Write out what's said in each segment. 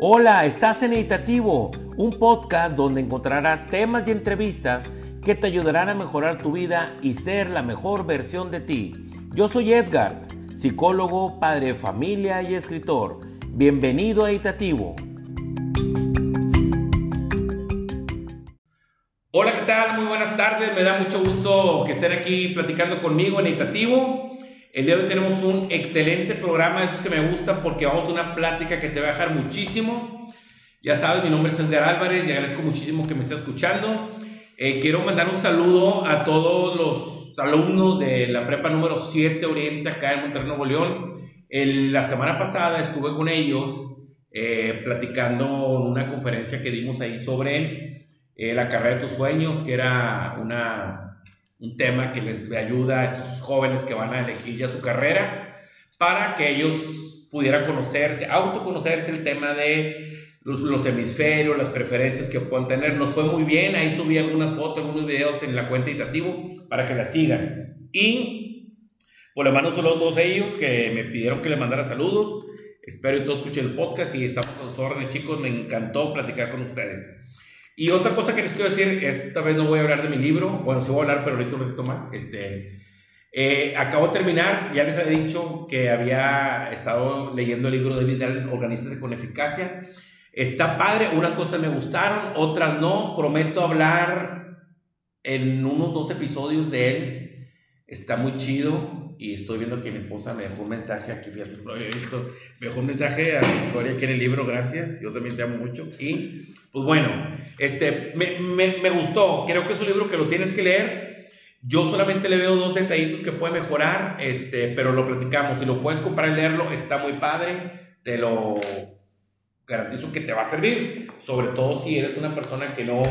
Hola, estás en Editativo, un podcast donde encontrarás temas y entrevistas que te ayudarán a mejorar tu vida y ser la mejor versión de ti. Yo soy Edgar, psicólogo, padre de familia y escritor. Bienvenido a Editativo. Hola, ¿qué tal? Muy buenas tardes. Me da mucho gusto que estén aquí platicando conmigo en Editativo. El día de hoy tenemos un excelente programa, esos que me gustan porque vamos a una plática que te va a dejar muchísimo. Ya sabes, mi nombre es Edgar Álvarez y agradezco muchísimo que me estés escuchando. Eh, quiero mandar un saludo a todos los alumnos de la prepa número 7 Oriente acá en Monterrey, Nuevo León. la semana pasada estuve con ellos eh, platicando una conferencia que dimos ahí sobre eh, la carrera de tus sueños, que era una un tema que les ayuda a estos jóvenes que van a elegir ya su carrera para que ellos pudieran conocerse, autoconocerse el tema de los, hemisferios, las preferencias que puedan tener. Nos fue muy bien, ahí subí algunas fotos, algunos videos en la cuenta Itativo para que la sigan. Y por lo mando solo a todos ellos que me pidieron que les mandara saludos. Espero que todos escuchen el podcast y estamos a sus órdenes, chicos. Me encantó platicar con ustedes. Y otra cosa que les quiero decir, esta vez no voy a hablar de mi libro, bueno, sí voy a hablar, pero ahorita un ratito más. Este, eh, acabo de terminar, ya les había dicho que había estado leyendo el libro de Vidal, Organízate con Eficacia. Está padre, unas cosas me gustaron, otras no. Prometo hablar en unos dos episodios de él. Está muy chido y estoy viendo que mi esposa me dejó un mensaje aquí, fíjate, lo había visto, me dejó un mensaje a Victoria aquí en el libro, gracias, yo también te amo mucho. Y pues bueno, este, me, me, me gustó, creo que es un libro que lo tienes que leer. Yo solamente le veo dos detallitos que puede mejorar, este, pero lo platicamos. Si lo puedes comprar y leerlo, está muy padre. Te lo garantizo que te va a servir, sobre todo si eres una persona que no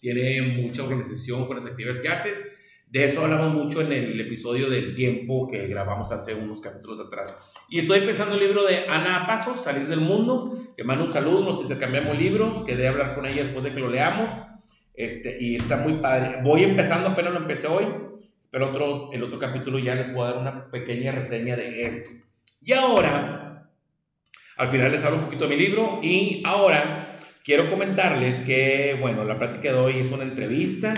tiene mucha organización con las actividades que haces de eso hablamos mucho en el episodio del tiempo que grabamos hace unos capítulos atrás. Y estoy empezando el libro de Ana Pasos, Salir del Mundo. Que mando un saludo, nos intercambiamos libros. Quedé a hablar con ella después de que lo leamos. Este, y está muy padre. Voy empezando, apenas lo empecé hoy. Espero otro, el otro capítulo ya les puedo dar una pequeña reseña de esto. Y ahora, al final les hablo un poquito de mi libro. Y ahora quiero comentarles que, bueno, la plática de hoy es una entrevista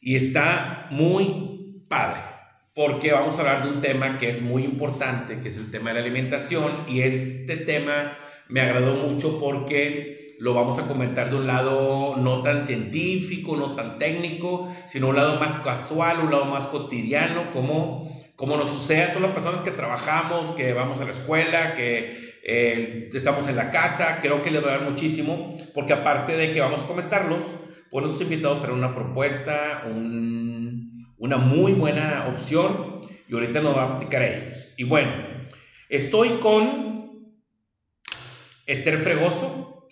y está muy padre, porque vamos a hablar de un tema que es muy importante, que es el tema de la alimentación. Y este tema me agradó mucho porque lo vamos a comentar de un lado no tan científico, no tan técnico, sino un lado más casual, un lado más cotidiano, como, como nos sucede a todas las personas que trabajamos, que vamos a la escuela, que eh, estamos en la casa. Creo que les va a dar muchísimo, porque aparte de que vamos a comentarlos, pues nuestros invitados traen una propuesta, una muy buena opción y ahorita nos va a platicar a ellos. Y bueno, estoy con Esther Fregoso.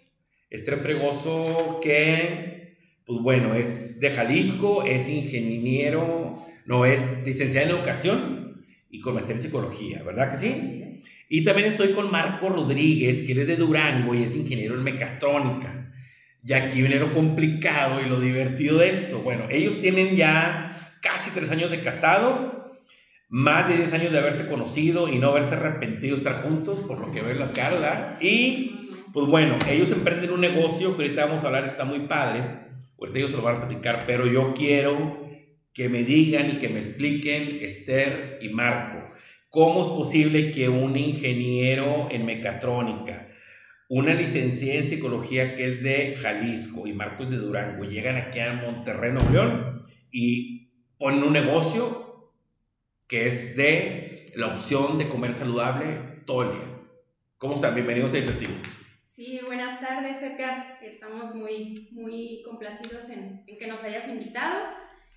Esther Fregoso que, pues bueno, es de Jalisco, es ingeniero, no, es licenciada en educación y con maestría en psicología, ¿verdad que sí? Y también estoy con Marco Rodríguez, que él es de Durango y es ingeniero en mecatrónica. Y aquí viene lo complicado y lo divertido de esto. Bueno, ellos tienen ya casi tres años de casado, más de diez años de haberse conocido y no haberse arrepentido de estar juntos, por lo que ven las caras, Y, pues bueno, ellos emprenden un negocio que ahorita vamos a hablar, está muy padre. Ahorita ellos lo van a platicar, pero yo quiero que me digan y que me expliquen, Esther y Marco, cómo es posible que un ingeniero en mecatrónica, una licenciada en psicología que es de Jalisco y Marcos de Durango llegan aquí a Monterrey, Nuevo León y ponen un negocio que es de la opción de comer saludable todo el día. ¿Cómo están? Bienvenidos a Interactivo. Sí, buenas tardes, Edgar. Estamos muy, muy complacidos en, que nos hayas invitado.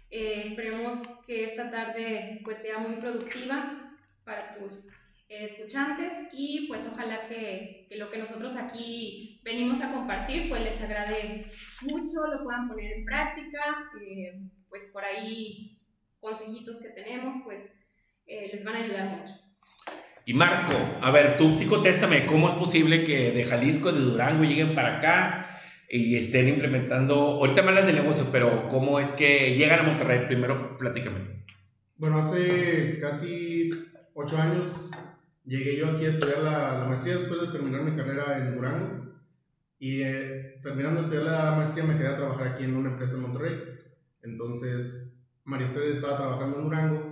Eh, esperemos que esta tarde pues, sea muy productiva para tus escuchantes y pues ojalá que, que, lo que nosotros aquí venimos a compartir pues les agrade mucho, lo puedan poner en práctica, eh, pues por ahí consejitos que tenemos pues eh, les van a ayudar mucho. Y Marco, a ver, tú sí contéstame, ¿cómo es posible que de Jalisco, de Durango lleguen para acá y estén implementando, ahorita me hablas de negocio, pero ¿cómo es que llegan a Monterrey? Primero, platícame. Bueno, hace casi ocho años Llegué yo aquí a estudiar la, la, maestría después de terminar mi carrera en Durango. Y eh, terminando de estudiar la maestría me quedé a trabajar aquí en una empresa en Monterrey. Entonces, María estaba trabajando en Durango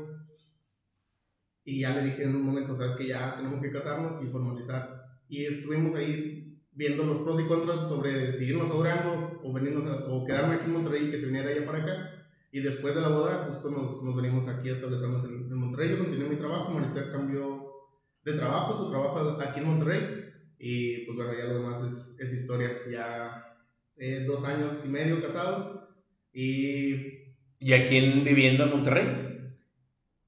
y ya le dije en un momento, sabes que ya tenemos que casarnos y formalizar. Y estuvimos ahí viendo los pros y contras sobre si irnos a Durango o, venirnos o quedarme aquí en Monterrey y que se viniera ella para acá. Y después de la boda, justo nos, nos venimos aquí a establecernos en, en, Monterrey. Yo continué mi trabajo, Marister cambió de trabajo, su trabajo aquí en Monterrey. Y pues bueno, ya lo demás es, es historia. Ya eh, dos años y medio casados. Y. ¿Y aquí viviendo en Monterrey?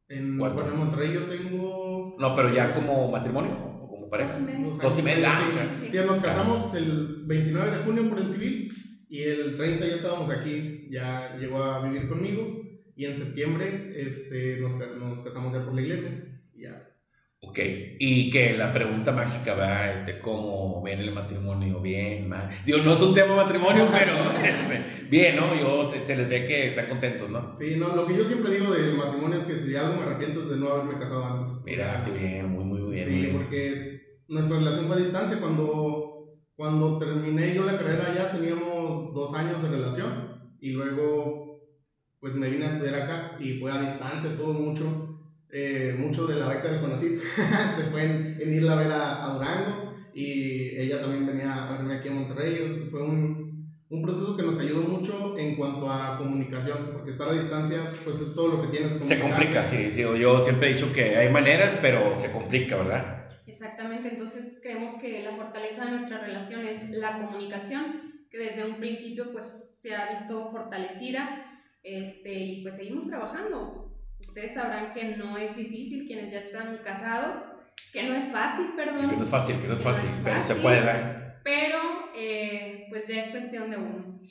En, bueno, en Monterrey yo tengo. No, pero ya como matrimonio o como pareja. Dos y medio. Ah, sí, nos casamos el 29 de junio por el civil y el 30 ya estábamos aquí. Ya llegó a vivir conmigo y en septiembre este, nos, nos casamos ya por la iglesia. Ya Ok, y que la pregunta mágica va, este, ¿cómo ven el matrimonio? Bien, mal. Digo, no es un tema matrimonio, pero este, bien, ¿no? Yo, se, les ve que están contentos, ¿no? Sí, no, lo que yo siempre digo del matrimonio es que si algo me arrepiento es de no haberme casado antes. Mira, qué bien, muy, muy bien. Sí, porque nuestra relación fue a distancia. Cuando, cuando terminé yo la carrera ya teníamos dos años de relación y luego pues me vine a estudiar acá y fue a distancia todo mucho eh, mucho de la beca de Conacit se fue en, en, ir a ver a, Durango y ella también venía a verme aquí a Monterrey. fue un, un, proceso que nos ayudó mucho en cuanto a comunicación, porque estar a distancia, pues es todo lo que tienes. Se complica, sí, sí. Yo siempre he dicho que hay maneras, pero se complica, ¿verdad? Exactamente, entonces creemos que la fortaleza de nuestra relación es la comunicación, que desde un principio pues se ha visto fortalecida este, y pues seguimos trabajando ustedes sabrán que no es difícil quienes ya están casados, que no es fácil, perdón. Que no es fácil, que no es fácil, pero se puede dar. Pero, eh, pues ya es cuestión de uno.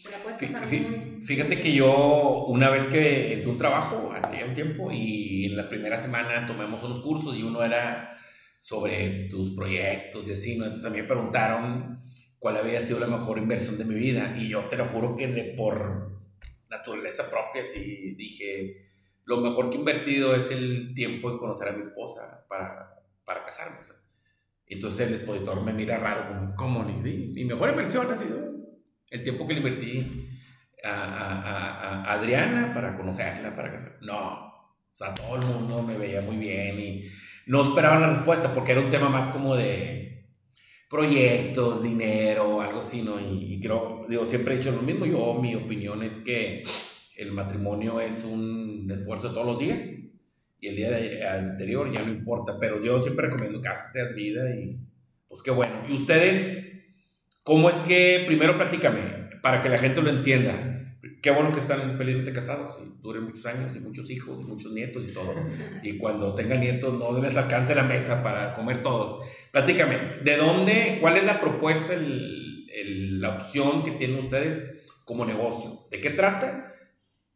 Fíjate que yo, una vez que entré un trabajo, hace un tiempo, y en la primera semana tomamos unos cursos y uno era sobre tus proyectos y así, ¿no? Entonces a mí me preguntaron cuál había sido la mejor inversión de mi vida y yo te lo juro que de por naturaleza propia, sí dije, lo mejor que he invertido es el tiempo en conocer a mi esposa para, para casarme. Entonces el expositor me mira raro, como, ¿cómo? Ni, sí, mi mejor inversión ha sido el tiempo que le invertí a, a, a, Adriana para conocerla, para casarme. No, o sea, todo el mundo me veía muy bien y no esperaban la respuesta porque era un tema más como de proyectos, dinero, algo así, ¿no? Y, y creo, digo, siempre he dicho lo mismo. Yo, mi opinión es que el matrimonio es un esfuerzo todos los días y el día de, anterior ya no importa, pero yo siempre recomiendo cásate, haz vida y pues qué bueno. ¿Y ustedes cómo es que, primero platícame, para que la gente lo entienda, qué bueno que están felizmente casados y duren muchos años y muchos hijos y muchos nietos y todo. Y cuando tengan nietos no les alcance la mesa para comer todos. Platícame, ¿de dónde, cuál es la propuesta, el, la opción que tienen ustedes como negocio? ¿De qué trata?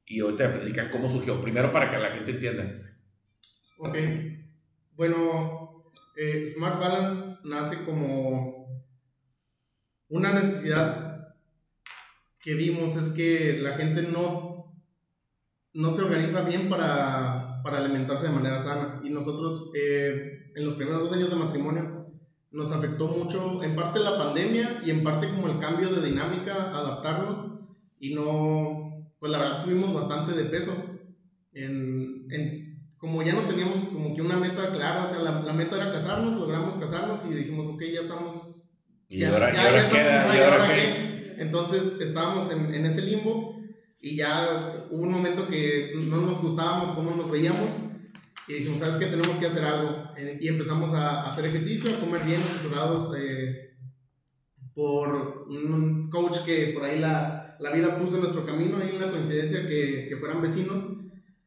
Y hoy te platican cómo surgió. Primero para que la gente entienda. Ok. Bueno, eh, Smart Balance nace como una necesidad que vimos es que la gente no, no se organiza bien para, para alimentarse de manera sana. Y nosotros eh, en los primeros dos años de matrimonio nos afectó mucho, en parte la pandemia y en parte como el cambio de dinámica, adaptarnos y no, pues la verdad subimos bastante de peso. En, en, como ya no teníamos como que una meta clara, o sea, la, la, meta era casarnos, logramos casarnos y dijimos, ok, ya estamos... Y ya, ahora, ya, ya queda, y ahora qué. Entonces estábamos en, en, ese limbo y ya hubo un momento que no nos gustábamos cómo nos veíamos y dijimos, ¿sabes qué? Tenemos que hacer algo. Eh, y empezamos a, a hacer ejercicio, a comer bien, asesorados eh, por un coach que por ahí la, la vida puso en nuestro camino, hay una coincidencia que, que fueran vecinos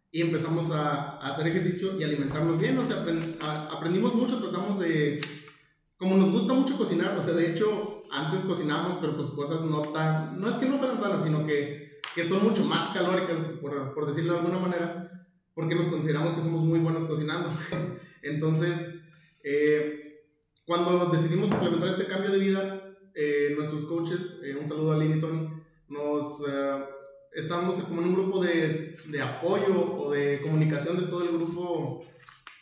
y empezamos a, a, hacer ejercicio y alimentarnos bien, o sea, aprendimos mucho, tratamos de, como nos gusta mucho cocinar, o sea, de hecho, antes cocinamos, pero pues cosas no tan, no es que no fueran sanas, sino que, que son mucho más calóricas, por, por decirlo de alguna manera, porque nos consideramos que somos muy buenos cocinando. Entonces, eh, cuando decidimos implementar este cambio de vida, eh, nuestros coaches, eh, un saludo a Lynn y Tony, nos eh, estamos como en un grupo de, de, apoyo o de comunicación de todo el grupo,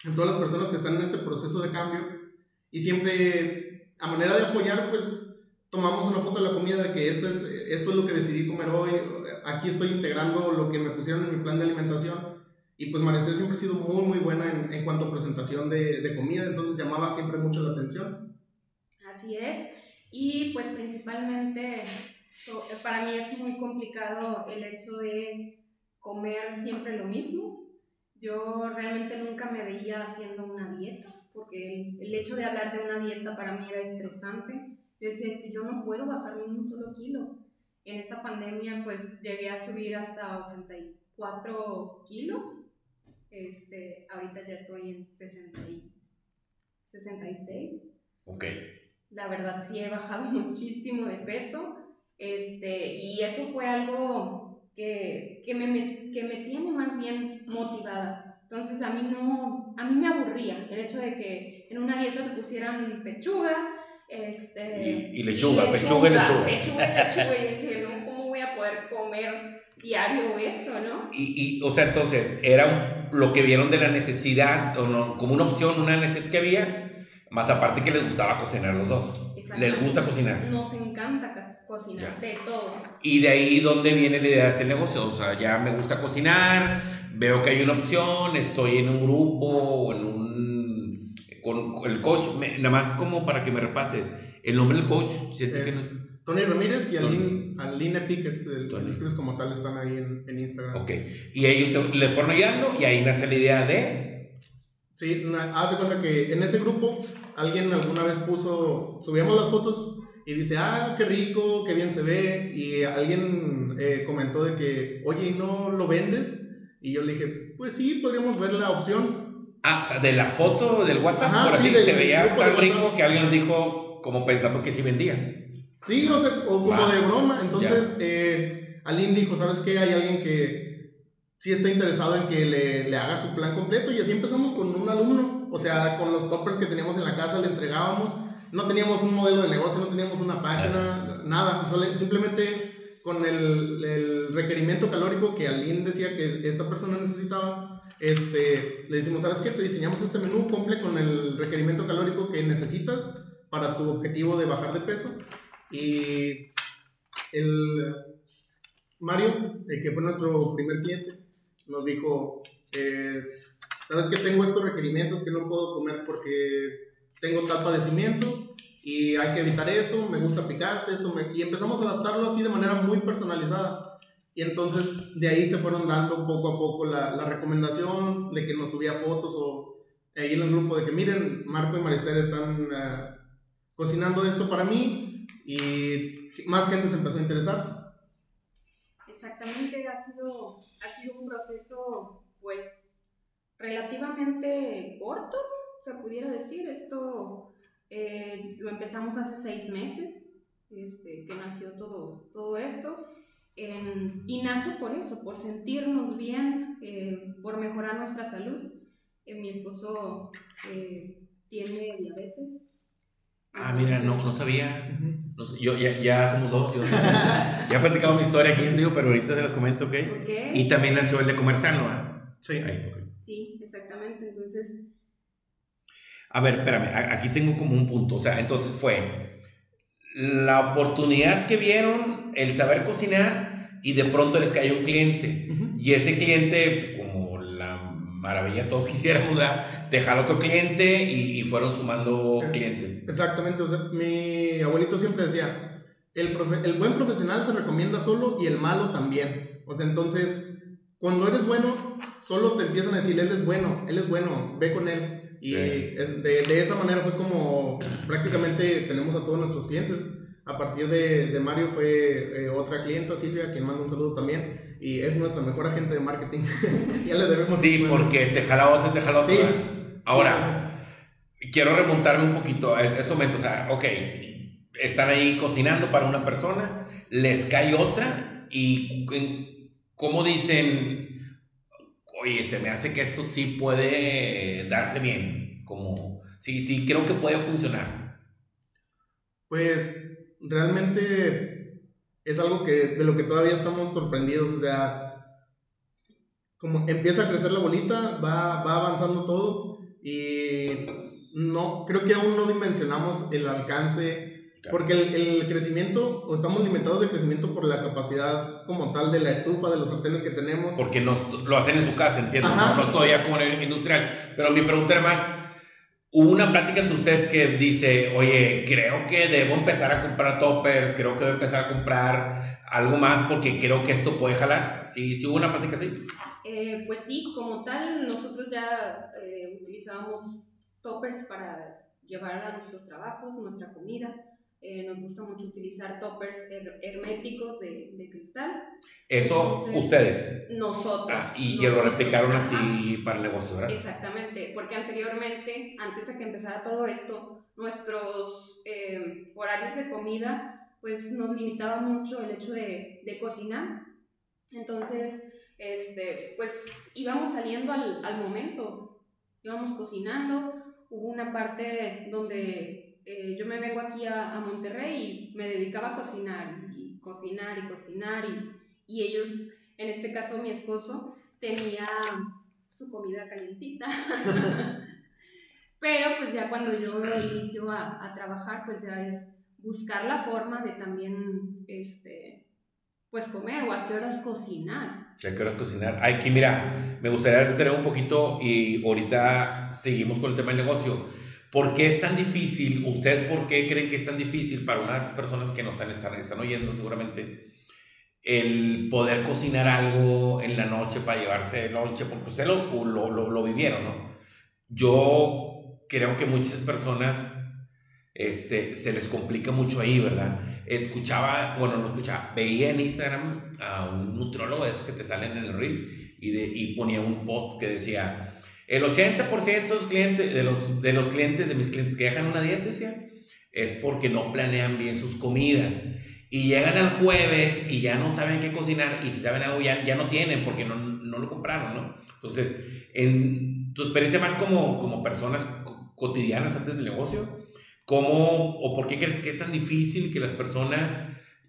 de todas las personas que están en este proceso de cambio y siempre a manera de apoyar pues tomamos una foto de la comida de que esto es, esto es lo que decidí comer hoy, aquí estoy integrando lo que me pusieron en mi plan de alimentación. Y pues María siempre ha sido muy, muy buena en, en cuanto a presentación de, de, comida, entonces llamaba siempre mucho la atención. Así es. Y pues principalmente para mí es muy complicado el hecho de comer siempre lo mismo. Yo realmente nunca me veía haciendo una dieta, porque el, hecho de hablar de una dieta para mí era estresante. Yo decía, que yo no puedo bajar ni un solo kilo. En esta pandemia pues llegué a subir hasta 84 kilos este, ahorita ya estoy en 60 66. Ok. La verdad sí he bajado muchísimo de peso. Este, y eso fue algo que, que, me, que me tiene más bien motivada. Entonces a mí no, a mí me aburría el hecho de que en una dieta te pusieran pechuga, este, y, lechuga, pechuga, y lechuga. Pechuga y lechuga, y decía, ¿cómo voy a poder comer diario eso, ¿no? Y, y o sea, entonces, era lo que vieron de la necesidad, o no, como una opción, una necesidad que había, más aparte que les gustaba cocinar los dos. Les gusta cocinar. Nos encanta cocinar, de todo. Y de ahí donde viene la idea de hacer negocio, o sea, ya me gusta cocinar, veo que hay una opción, estoy en un grupo, en un... con el coach, nada más como para que me repases, el nombre del coach, siento que no Tony Ramírez y Aline, Aline Piques, los como tal están ahí en, en, Instagram. Ok. Y ellos le fueron ayudando y ahí nace la idea de... Sí, hace cuenta que en ese grupo alguien alguna vez puso, subíamos las fotos y dice, ah, qué rico, qué bien se ve. Y alguien eh, comentó de que, oye, ¿y no lo vendes? Y yo le dije, pues sí, podríamos ver la opción. Ah, o sea, de la foto del WhatsApp, por así, se veía tan rico que alguien nos dijo como pensando que sí vendía. Sí, o, sea, o como de broma. Entonces, eh, Aline dijo, ¿sabes qué? Hay alguien que sí está interesado en que le, le, haga su plan completo. Y así empezamos con un alumno. O sea, con los toppers que teníamos en la casa le entregábamos. No teníamos un modelo de negocio, no teníamos una página, nada. simplemente con el, el, requerimiento calórico que Aline decía que esta persona necesitaba, este, le decimos, ¿sabes qué? Te diseñamos este menú, cumple con el requerimiento calórico que necesitas para tu objetivo de bajar de peso. Y el Mario, el que fue nuestro primer cliente, nos dijo, eh, ¿sabes que tengo estos requerimientos que no puedo comer porque tengo tal padecimiento y hay que evitar esto, me gusta picarte, esto, y empezamos a adaptarlo así de manera muy personalizada. Y entonces de ahí se fueron dando poco a poco la, la recomendación de que nos subía fotos o ahí en el grupo de que miren, Marco y Marister están uh, cocinando esto para mí, y más gente se empezó a interesar. Exactamente, ha sido, ha sido un proceso pues relativamente corto, se pudiera decir. Esto eh, lo empezamos hace seis meses, este, que nació todo, todo esto. y nace por eso, por sentirnos bien, eh, por mejorar nuestra salud. Eh, mi esposo tiene diabetes, Ah, mira, no, no sabía. yo, ya, ya, somos dos. Yo, ya he platicado mi historia aquí en pero ahorita te las comento, ¿ok? okay. Y también nació el de comer sano, Sí. Sí, exactamente. Entonces. A ver, espérame, aquí tengo como un punto. O sea, entonces fue la oportunidad que vieron, el saber cocinar, y de pronto les cayó un cliente. Y ese cliente, maravilla todos quisiéramos, dejar otro cliente y, fueron sumando clientes. Exactamente, o sea, mi abuelito siempre decía, el, el buen profesional se recomienda solo y el malo también. O sea, entonces, cuando eres bueno, solo te empiezan a decir, él es bueno, él es bueno, ve con él. Y de, de, esa manera fue como prácticamente tenemos a todos nuestros clientes. A partir de, de Mario fue eh, otra clienta, Silvia, quien manda un saludo también. Y es nuestra mejor agente de marketing. ya le debemos. Sí, porque te jala otro y te jala otro. Sí. Ahora, quiero remontarme un poquito a ese momento. O sea, ok, están ahí cocinando para una persona, les cae otra y ¿cómo dicen? Oye, se me hace que esto sí puede darse bien. Como, sí, sí, creo que puede funcionar. Pues realmente es algo que de lo que todavía estamos sorprendidos, o sea, como empieza a crecer la bolita, va, va avanzando todo y no, creo que aún no dimensionamos el alcance Porque el, el, crecimiento, o estamos limitados de crecimiento por la capacidad como tal de la estufa, de los sartenes que tenemos. Porque nos, lo hacen en su casa, entiendo. No, no todavía como en el industrial. Pero mi pregunta era más, hubo una plática entre ustedes que dice, oye, creo que debo empezar a comprar toppers, creo que debo empezar a comprar algo más porque creo que esto puede jalar. ¿Sí, sí hubo una plática así? Eh, pues sí, como tal, nosotros ya eh, utilizábamos toppers para llevar a nuestros trabajos, nuestra comida. Eh, nos gusta mucho utilizar toppers herméticos de, de cristal. ¿Eso ustedes? Nosotros. Ah, y lo replicaron así para el negocio, ¿verdad? Exactamente, porque anteriormente, antes de que empezara todo esto, nuestros eh, horarios de comida pues nos limitaba mucho el hecho de, de cocinar. Entonces, este, pues íbamos saliendo al, al momento, íbamos cocinando, hubo una parte donde eh, yo me vengo aquí a, Monterrey y me dedicaba a cocinar y cocinar y cocinar y, y, ellos, en este caso mi esposo, tenía su comida calientita. Pero pues ya cuando yo inicio a, trabajar, pues ya es buscar la forma de también, este, pues comer o a qué horas cocinar. ¿A qué horas cocinar? Aquí, mira, me gustaría detener un poquito y ahorita seguimos con el tema del negocio. ¿Por qué es tan difícil? ¿Ustedes por qué creen que es tan difícil para unas personas que nos están, están oyendo seguramente el poder cocinar algo en la noche para llevarse noche? Porque ustedes lo, lo, lo, lo vivieron, ¿no? Yo creo que muchas personas este, se les complica mucho ahí, ¿verdad? Escuchaba, bueno, no escuchaba, veía en Instagram a un nutrólogo de esos que te salen en el reel y, de, y ponía un post que decía, el 80% de los, clientes, de, los, clientes, de mis clientes que dejan una dieta, decía, es porque no planean bien sus comidas. Y llegan al jueves y ya no saben qué cocinar y si saben algo ya, ya no tienen porque no, no lo compraron, ¿no? Entonces, en tu experiencia más como, como personas cotidianas antes del negocio, ¿Cómo o por qué crees que es tan difícil que las personas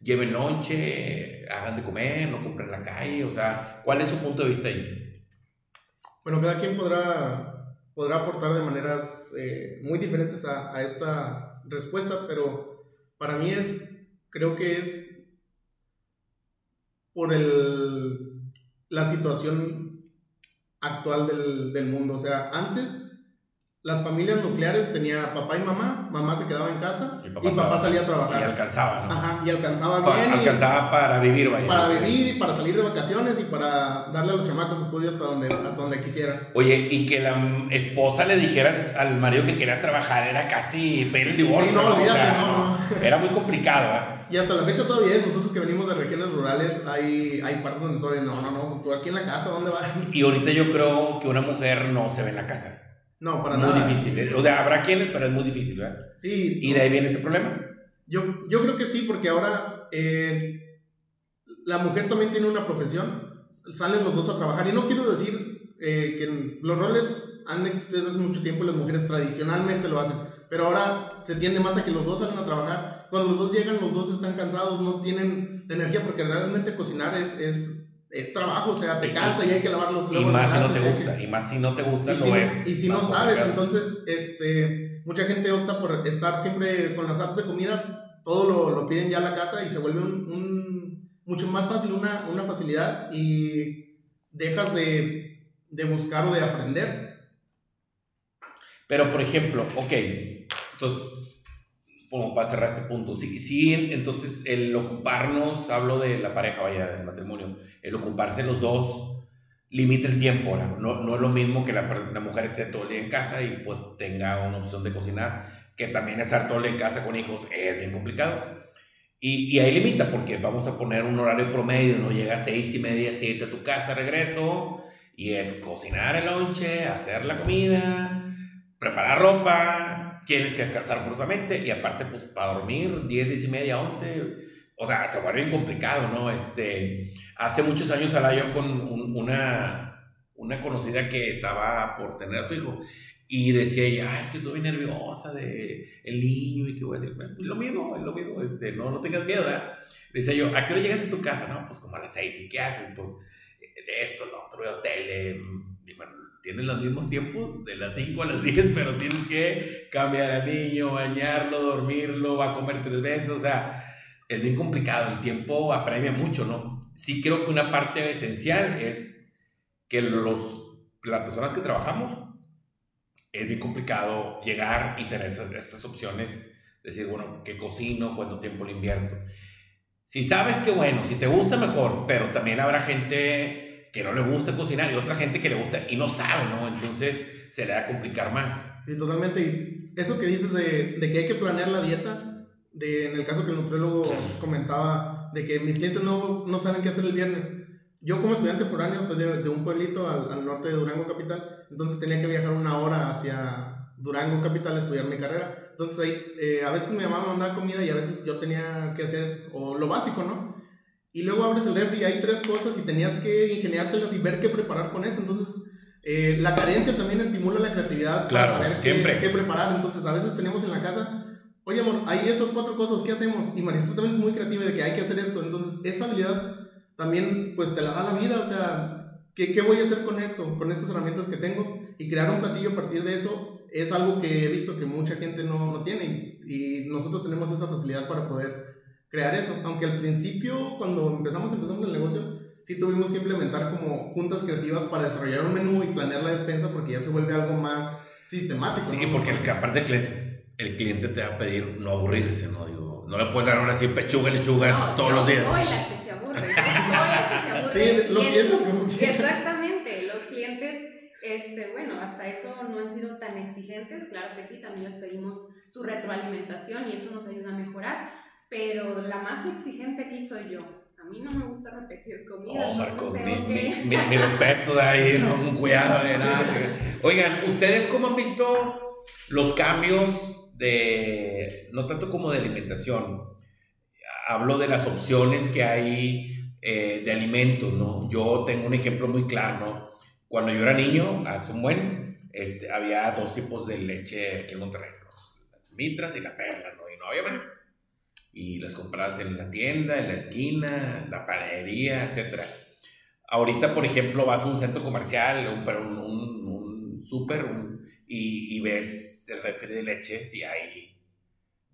lleven lonche, hagan de comer, no compren en la calle? O sea, ¿cuál es su punto de vista ahí? Bueno, cada quien podrá, podrá aportar de maneras eh, muy diferentes a, a, esta respuesta, pero para mí es, creo que es por el, la situación actual del, del mundo. O sea, antes las familias nucleares tenía papá y mamá, mamá se quedaba en casa y papá, y papá salía a trabajar. Y alcanzaba, ¿no? Ajá, y alcanzaba pa bien. Alcanzaba y, para vivir, vaya. Para vivir y para salir de vacaciones y para darle a los chamacos estudios hasta donde, hasta donde quisiera. Oye, y que la esposa le dijera al marido que quería trabajar era casi pedir el divorcio. Sí, no, olvídate, o sea, no, no. Era muy complicado, ¿eh? Y hasta la fecha todavía, nosotros que venimos de regiones rurales, hay, hay partes donde todavía no, no, no, tú aquí en la casa, ¿dónde vas? Y ahorita yo creo que una mujer no se ve en la casa. No, para muy nada. Muy difícil. ¿eh? O sea, habrá quienes, pero es muy difícil, ¿verdad? Sí. ¿Y de ahí viene este problema? Yo, yo creo que sí, porque ahora eh, la mujer también tiene una profesión, salen los dos a trabajar. Y no quiero decir eh, que los roles han existido desde hace mucho tiempo y las mujeres tradicionalmente lo hacen, pero ahora se tiende más a que los dos salen a trabajar. Cuando los dos llegan, los dos están cansados, no tienen la energía, porque realmente cocinar es, es es trabajo, o sea, te cansa y, y hay que lavar los Y más si no te gusta, y más si no te gusta, y si, es. Y si no sabes, entonces, este, mucha gente opta por estar siempre con las apps de comida, todo lo, lo piden ya a la casa y se vuelve un, un mucho más fácil, una, una facilidad y dejas de, de buscar o de aprender. Pero, por ejemplo, ok, entonces, como para cerrar este punto, sí, sí, entonces el ocuparnos, hablo de la pareja, vaya, del matrimonio, el ocuparse los dos limita el tiempo, ¿no? No, es lo mismo que la, la, mujer esté todo el día en casa y pues tenga una opción de cocinar, que también estar todo el día en casa con hijos es bien complicado. Y, y ahí limita, porque vamos a poner un horario promedio, ¿no? Llega a seis y media, siete a tu casa, regreso, y es cocinar el lonche, hacer la comida, preparar ropa, tienes que descansar forzosamente y aparte pues para dormir 10, 10 y media, 11, o sea, se vuelve bien complicado, ¿no? Este, hace muchos años hablaba yo con un, una, una conocida que estaba por tener a su hijo y decía ella, ah, es que estoy nerviosa de el niño y que voy a decir, bueno, lo mismo, es lo mismo, este, no, no tengas miedo, ¿verdad? Decía yo, ¿a qué hora llegas a tu casa? No, pues como a las 6, ¿y qué haces? Pues esto, lo otro, veo tele, bueno, tienes los mismos tiempos, de las 5 a las 10, pero tienes que cambiar al niño, bañarlo, dormirlo, va a comer tres veces, o sea, es bien complicado, el tiempo apremia mucho, ¿no? Sí creo que una parte esencial es que los, las personas que trabajamos, es bien complicado llegar y tener esas opciones, decir, bueno, ¿qué cocino? ¿Cuánto tiempo le invierto? Si sabes que bueno, si te gusta mejor, pero también habrá gente que no le gusta cocinar y otra gente que le gusta y no sabe, ¿no? Entonces se le va a complicar más. Sí, totalmente. Y eso que dices de, de que hay que planear la dieta, de, en el caso que el nutriólogo comentaba, de que mis clientes no, no saben qué hacer el viernes. Yo como estudiante foráneo soy de, de un pueblito al, al, norte de Durango Capital, entonces tenía que viajar una hora hacia Durango Capital a estudiar mi carrera. Entonces ahí, eh, a veces mi mamá me mandaba comida y a veces yo tenía que hacer o lo básico, ¿no? Y luego abres el refri y hay tres cosas y tenías que ingeniártelas y ver qué preparar con eso. Entonces eh, la carencia también estimula la creatividad claro, para saber siempre. Qué, qué preparar. Entonces a veces tenemos en la casa oye amor, hay estas cuatro cosas, ¿qué hacemos? Y Marisa también es muy creativa de que hay que hacer esto, entonces esa habilidad también pues te la da la vida, o sea, ¿qué, qué voy a hacer con esto, con estas herramientas que tengo? Y crear un platillo a partir de eso es algo que he visto que mucha gente no, no tiene y, y nosotros tenemos esa facilidad para poder crear eso, aunque al principio cuando empezamos, empezamos el negocio, sí tuvimos que implementar como juntas creativas para desarrollar un menú y planear la despensa porque ya se vuelve algo más sistemático. Sí, ¿no? porque el, aparte el cliente, el cliente te va a pedir no aburrirse, ¿no? Digo, no le puedes dar ahora sí pechuga, lechuga No, todos los días. soy la que se aburre. Soy la que se aburre. Sí, los clientes como que- Exactamente, los clientes, este, bueno, hasta eso no han sido tan exigentes, claro que sí, también les pedimos su retroalimentación y eso nos ayuda a mejorar, pero la más exigente aquí soy yo. A mí no me gusta repetir comida. Oh, Marcos, mi, mi, que- mi, mi respeto de ahí, ¿no? Un cuidado de nada. Oigan, ¿ustedes cómo han visto los cambios de, no tanto como de alimentación, hablo de las opciones que hay eh, de alimentos, ¿no? Yo tengo un ejemplo muy claro, ¿no? Cuando yo era niño, hace un buen, este, había dos tipos de leche aquí en Monterrey, ¿no? Las mitras y la perla, ¿no? Y no había más y las comprabas en la tienda, en la esquina, la panadería, etc. Ahorita, por ejemplo, vas a un centro comercial, un, un, un, súper, y, y ves el refri de leches y hay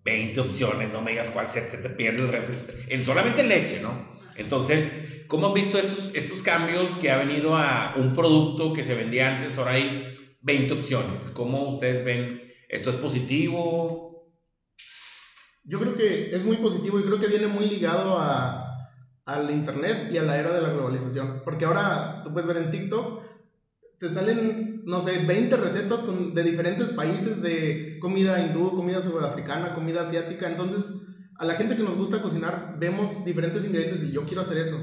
20 opciones, no me digas cuál se, se te pierde el refri, en solamente leche, ¿no? Entonces, ¿cómo han visto estos, estos cambios que ha venido a un producto que se vendía antes, ahora hay 20 opciones? ¿Cómo ustedes ven? ¿Esto es positivo? Yo creo que es muy positivo y creo que viene muy ligado a, al internet y a la era de la globalización. Porque ahora tú puedes ver en TikTok, te salen, no sé, 20 recetas con- de diferentes países de comida hindú, comida sudafricana, comida asiática. Entonces, a la gente que nos gusta cocinar, vemos diferentes ingredientes y yo quiero hacer eso.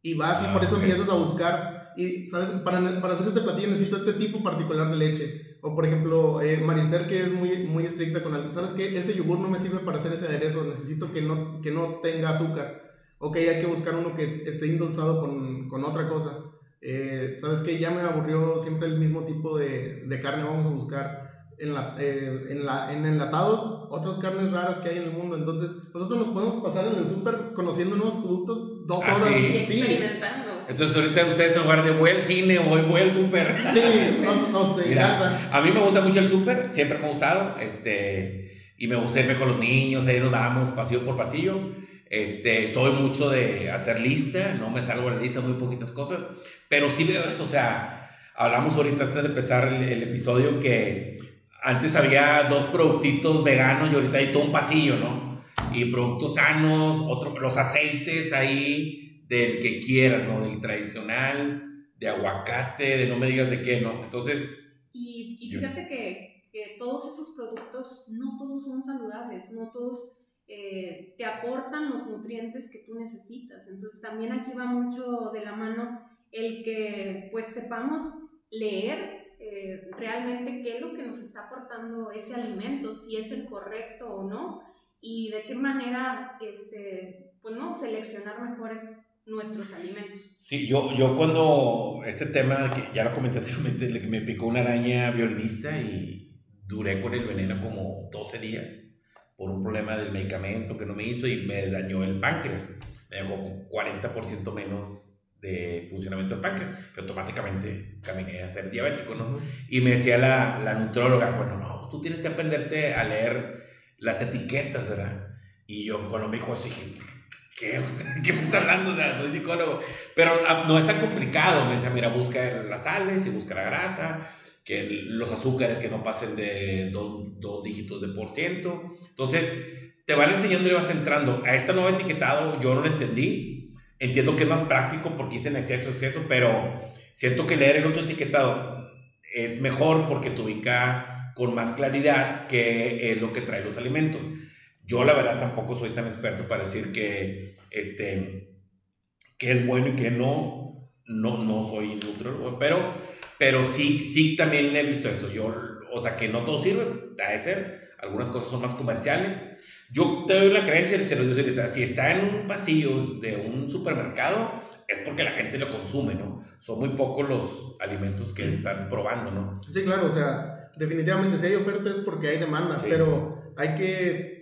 Y vas y Ah, por eso ok. empiezas a buscar. Y, ¿sabes? Para, para hacer este platillo necesito este tipo particular de leche. O por ejemplo, eh, Marister que es muy, muy estricta con el, ¿sabes qué? Ese yogur no me sirve para hacer ese aderezo, necesito que no, que no tenga azúcar. Ok, hay que buscar uno que esté endulzado con, con otra cosa. Eh, ¿Sabes qué? Ya me aburrió siempre el mismo tipo de, de carne, vamos a buscar en, la, eh, en, la, en enlatados otras carnes raras que hay en el mundo. Entonces, nosotros nos podemos pasar en el súper conociendo nuevos productos dos Ah, horas. sí. Y experimentando. Entonces, ahorita ustedes en lugar de voy al cine o voy al súper. Sí, no, no sé, Mira. A mí me gusta mucho el súper, siempre me ha gustado, este, y me gusta irme con los niños, ahí nos vamos pasillo por pasillo. Este, soy mucho de hacer lista, no me salgo de la lista, muy poquitas cosas, pero sí veo eso, o sea, hablamos ahorita antes de empezar el, el episodio que antes había dos productitos veganos y ahorita hay todo un pasillo, ¿no? Y productos sanos, otro, los aceites ahí del que quieras, ¿no? Del tradicional, de aguacate, de no me digas de qué, ¿no? Entonces, Y, y Yo- fíjate que, que todos esos productos, no todos son saludables, no todos eh, te aportan los nutrientes que tú necesitas. Entonces también aquí va mucho de la mano el que pues sepamos leer eh, realmente qué es lo que nos está aportando ese alimento, si es el correcto o no, y de qué manera, este, pues no, seleccionar mejor nuestros alimentos. Sí, yo, yo cuando este tema, que ya lo comenté anteriormente, me picó una araña violinista y duré con el veneno como 12 días por un problema del medicamento que no me hizo y me dañó el páncreas. Me dejó con 40% menos de funcionamiento del páncreas, que automáticamente caminé a ser diabético, ¿no? Y me decía la, la nutróloga, bueno, no, tú tienes que aprenderte a leer las etiquetas, ¿verdad? Y yo cuando me dijo eso dije, ¿qué? ¿Qué me está hablando? soy psicólogo. Pero ah, no es tan complicado, me decía, mira, busca las sales y busca la grasa, que los azúcares que no pasen de dos, dos dígitos de por ciento. Entonces, te van enseñando y vas entrando. A este nuevo etiquetado yo no lo entendí, Entiendo que es más práctico porque hice en exceso, exceso, pero siento que leer el otro etiquetado es mejor porque te ubica con más claridad qué es lo que trae los alimentos. Yo la verdad tampoco soy tan experto para decir que, este, que es bueno y que no, no, no soy nutriólogo, pero, pero sí, sí también he visto eso. Yo, o sea, que no todo sirve, debe ser, algunas cosas son más comerciales yo te doy la creencia, se lo digo si está en un pasillo de un supermercado, es porque la gente lo consume, ¿no? Son muy pocos los alimentos que están probando, ¿no? Sí, claro, o sea, definitivamente si hay oferta es porque hay demanda, pero hay que,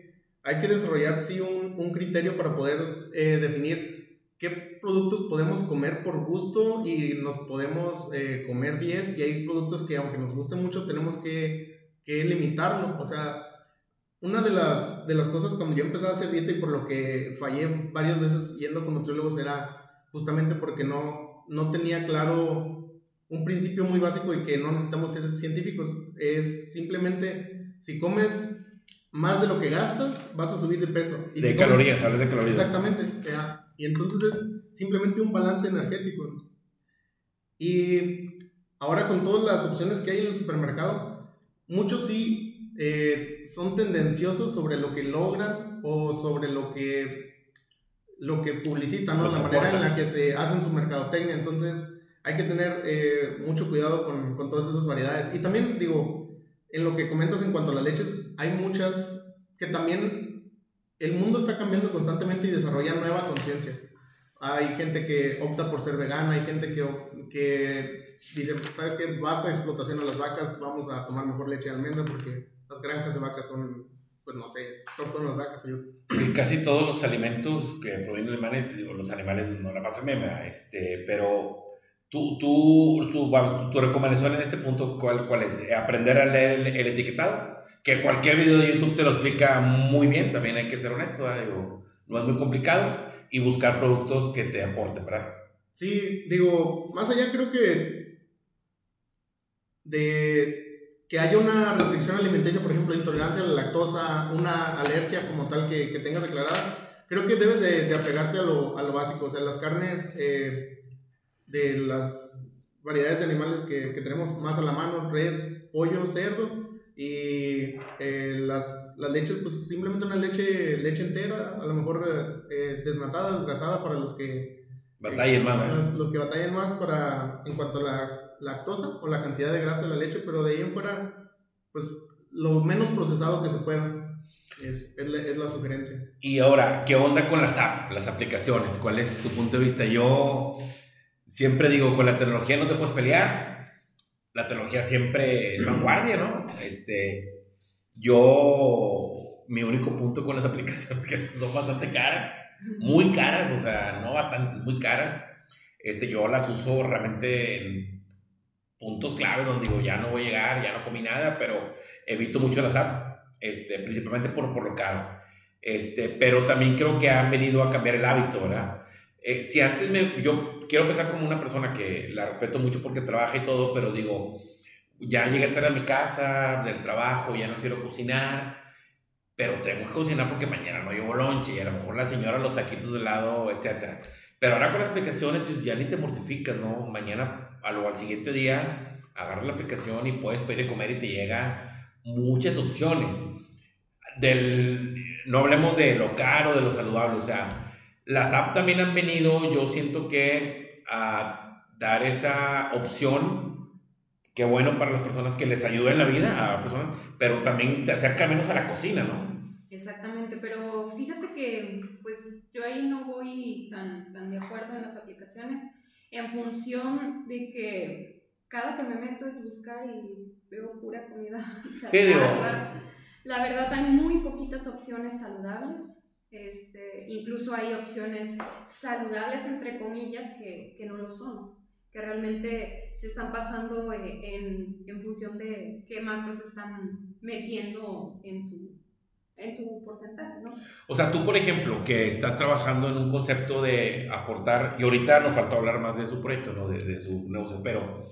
hay que desarrollar, sí, un, un criterio para poder eh, definir qué productos podemos comer por gusto y nos podemos eh, comer 10 y hay productos que aunque nos gusten mucho tenemos que, que limitarlo, o sea, una de las, de las cosas cuando yo empecé a hacer dieta y por lo que fallé varias veces yendo con nutriólogos era justamente porque no, no tenía claro un principio muy básico y que no necesitamos ser científicos. Es simplemente, si comes más de lo que gastas, vas a subir de peso. Y de calorías, hablas de calorías. Exactamente. y entonces es simplemente un balance energético. Y ahora con todas las opciones que hay en el supermercado, muchos sí eh, son tendenciosos sobre lo que logran o sobre lo que, lo que publicitan, ¿no? la manera en la que se hacen su mercadotecnia. Entonces, hay que tener eh, mucho cuidado con, con, todas esas variedades. Y también, digo, en lo que comentas en cuanto a las leches, hay muchas que también el mundo está cambiando constantemente y desarrolla nueva conciencia. Hay gente que opta por ser vegana, hay gente que, que dice, ¿sabes qué? Basta de explotación a las vacas, vamos a tomar mejor leche de almendra porque las granjas de vacas son, pues no sé, tortugas las vacas. Yo. Sí, casi todos los alimentos que provienen de animales, digo, los animales no la pasan meme, este, pero tú, tú, tu, tu, recomendación en este punto, ¿cuál, cuál es? ¿Aprender a leer el, etiquetado? Que cualquier video de YouTube te lo explica muy bien, también hay que ser honesto, digo, no es muy complicado, y buscar productos que te aporten, ¿verdad? Sí, digo, más allá creo que de que haya una restricción alimenticia, por ejemplo, intolerancia a la lactosa, una alergia como tal que, que tengas declarada, creo que debes de, de apegarte a lo, a lo, básico. O sea, las carnes eh, de las variedades de animales que, que, tenemos más a la mano, res, pollo, cerdo, y eh, las, las, leches, pues simplemente una leche, leche entera, a lo mejor eh, desnatada, desgrasada para los que... Batallen más, Los que batallen más para, en cuanto a la lactosa o la cantidad de grasa de la leche, pero de ahí en fuera, pues lo menos procesado que se pueda. Es, es, la, es, la, sugerencia. Y ahora, ¿qué onda con las apps, las aplicaciones? ¿Cuál es su punto de vista? Yo siempre digo, con la tecnología no te puedes pelear. La tecnología siempre es vanguardia, ¿no? Este, yo, mi único punto con las aplicaciones es que son bastante caras, muy caras, o sea, no bastante, muy caras. Este, yo las uso realmente en puntos claves donde digo, ya no voy a llegar, ya no comí nada, pero evito mucho el azar, este, principalmente por, por lo caro. Este, pero también creo que han venido a cambiar el hábito, ¿verdad? Eh, si antes me, yo quiero pensar como una persona que la respeto mucho porque trabaja y todo, pero digo, ya llegué tarde a mi casa, del trabajo, ya no quiero cocinar, pero tengo que cocinar porque mañana no llevo lonche y a lo mejor la señora los taquitos de lado, etc. Pero ahora con las aplicaciones pues, ya ni te mortificas, ¿no? Mañana al siguiente día agarras la aplicación y puedes pedir comer y te llega muchas opciones. Del, no hablemos de lo caro, de lo saludable, o sea, las apps también han venido, yo siento que a dar esa opción, que bueno para las personas que les ayuda en la vida, a personas, pero también te acerca menos a la cocina, ¿no? Exactamente, pero fíjate que pues yo ahí no voy tan, tan de acuerdo en las aplicaciones en función de que cada que me meto es buscar y veo pura comida Sí, digo. La verdad hay muy poquitas opciones saludables. Este, incluso hay opciones saludables, entre comillas, que, que no lo son, que realmente se están pasando eh, en, en función de qué macros están metiendo en su, en su porcentaje, ¿no? O sea, tú, por ejemplo, que estás trabajando en un concepto de aportar, y ahorita nos faltó hablar más de su proyecto, ¿no? De, de su negocio, pero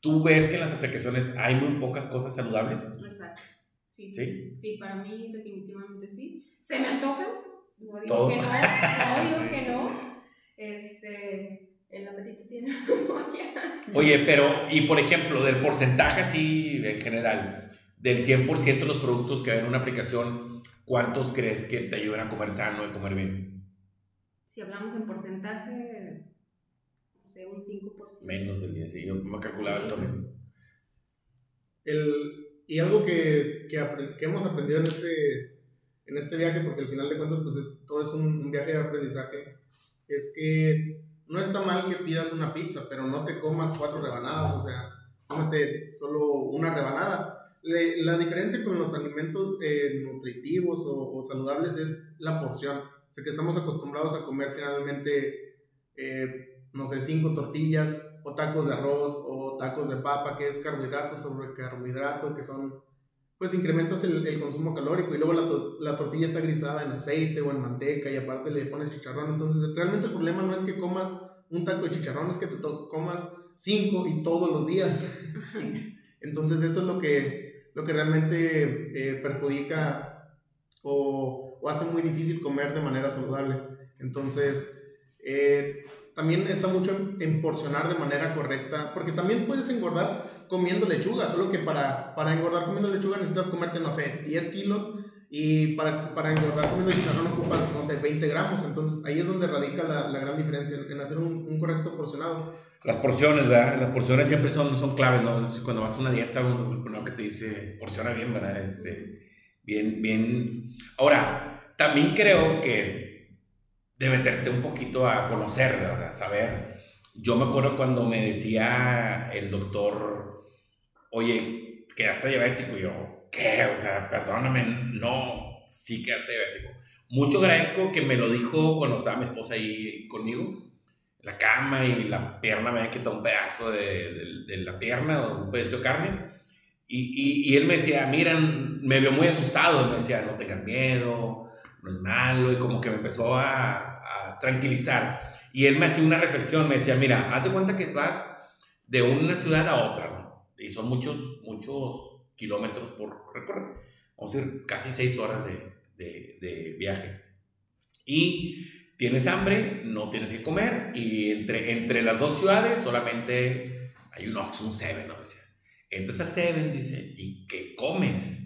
tú ves que en las aplicaciones hay muy pocas cosas saludables. Exacto. Sí, ¿Sí? sí, para mí definitivamente sí. ¿Se me antojan? No digo Todo. que no, no digo que no. Este, el apetito tiene memoria. Oye, pero, y por ejemplo, del porcentaje así en general, del 100% de los productos que hay en una aplicación, ¿cuántos crees que te ayudan a comer sano y comer bien? Si hablamos en porcentaje, no sé, un 5%. Menos del 10, sí, yo me calculaba esto también. El, y algo que, que, que hemos aprendido en este, en este viaje, porque al final de cuentas pues es, todo es un, viaje de aprendizaje, es que no está mal que pidas una pizza, pero no te comas cuatro rebanadas, o sea, cómete solo una rebanada. La diferencia con los alimentos eh, nutritivos o, o saludables es la porción. O sea, que estamos acostumbrados a comer generalmente, eh, no sé, cinco tortillas o tacos de arroz o tacos de papa, que es carbohidrato sobre carbohidrato, que son, pues incrementas el, consumo calórico y luego la, to- la tortilla está grisada en aceite o en manteca y aparte le pones chicharrón. Entonces, realmente el problema no es que comas un taco de chicharrón, es que te comas cinco y todos los días. Entonces, eso es lo que, lo que realmente eh, perjudica o, o hace muy difícil comer de manera saludable. Entonces, eh, también está mucho en, en porcionar de manera correcta, porque también puedes engordar comiendo lechuga, solo que para, para engordar comiendo lechuga necesitas comerte, no sé, 10 kilos y para, para engordar comiendo chicharrón ocupas, no sé, 20 gramos. Entonces, ahí es donde radica la, la gran diferencia, en, hacer un, un correcto porcionado. Las porciones, ¿verdad? Las porciones siempre son, son claves, ¿no? Cuando vas a una dieta, lo primero que te dice, porciona bien, ¿verdad? Este, bien, bien. Ahora, también creo que de meterte un poquito a conocer, ¿verdad? Saber. Yo me acuerdo cuando me decía el doctor, oye, quedaste diabético, y yo, ¿qué? O sea, perdóname, no, sí quedaste diabético. Mucho agradezco que me lo dijo cuando estaba mi esposa ahí conmigo la cama y la pierna me había quitado un pedazo de, la pierna o un pedazo de carne. Y, y, y él me decía, miran, me vio muy asustado, me decía, no tengas miedo, no es malo, y como que me empezó a, a tranquilizar. Y él me hacía una reflexión, me decía, mira, haz de cuenta que vas de una ciudad a otra, ¿no? Y son muchos, muchos kilómetros por recorrer. Vamos a decir, casi seis horas de, de, de viaje. Y tienes hambre, no tienes que comer, y entre, entre las dos ciudades solamente hay un Oxxo, un Seven, ¿no? Decía. Entras al Seven, dice, ¿y qué comes?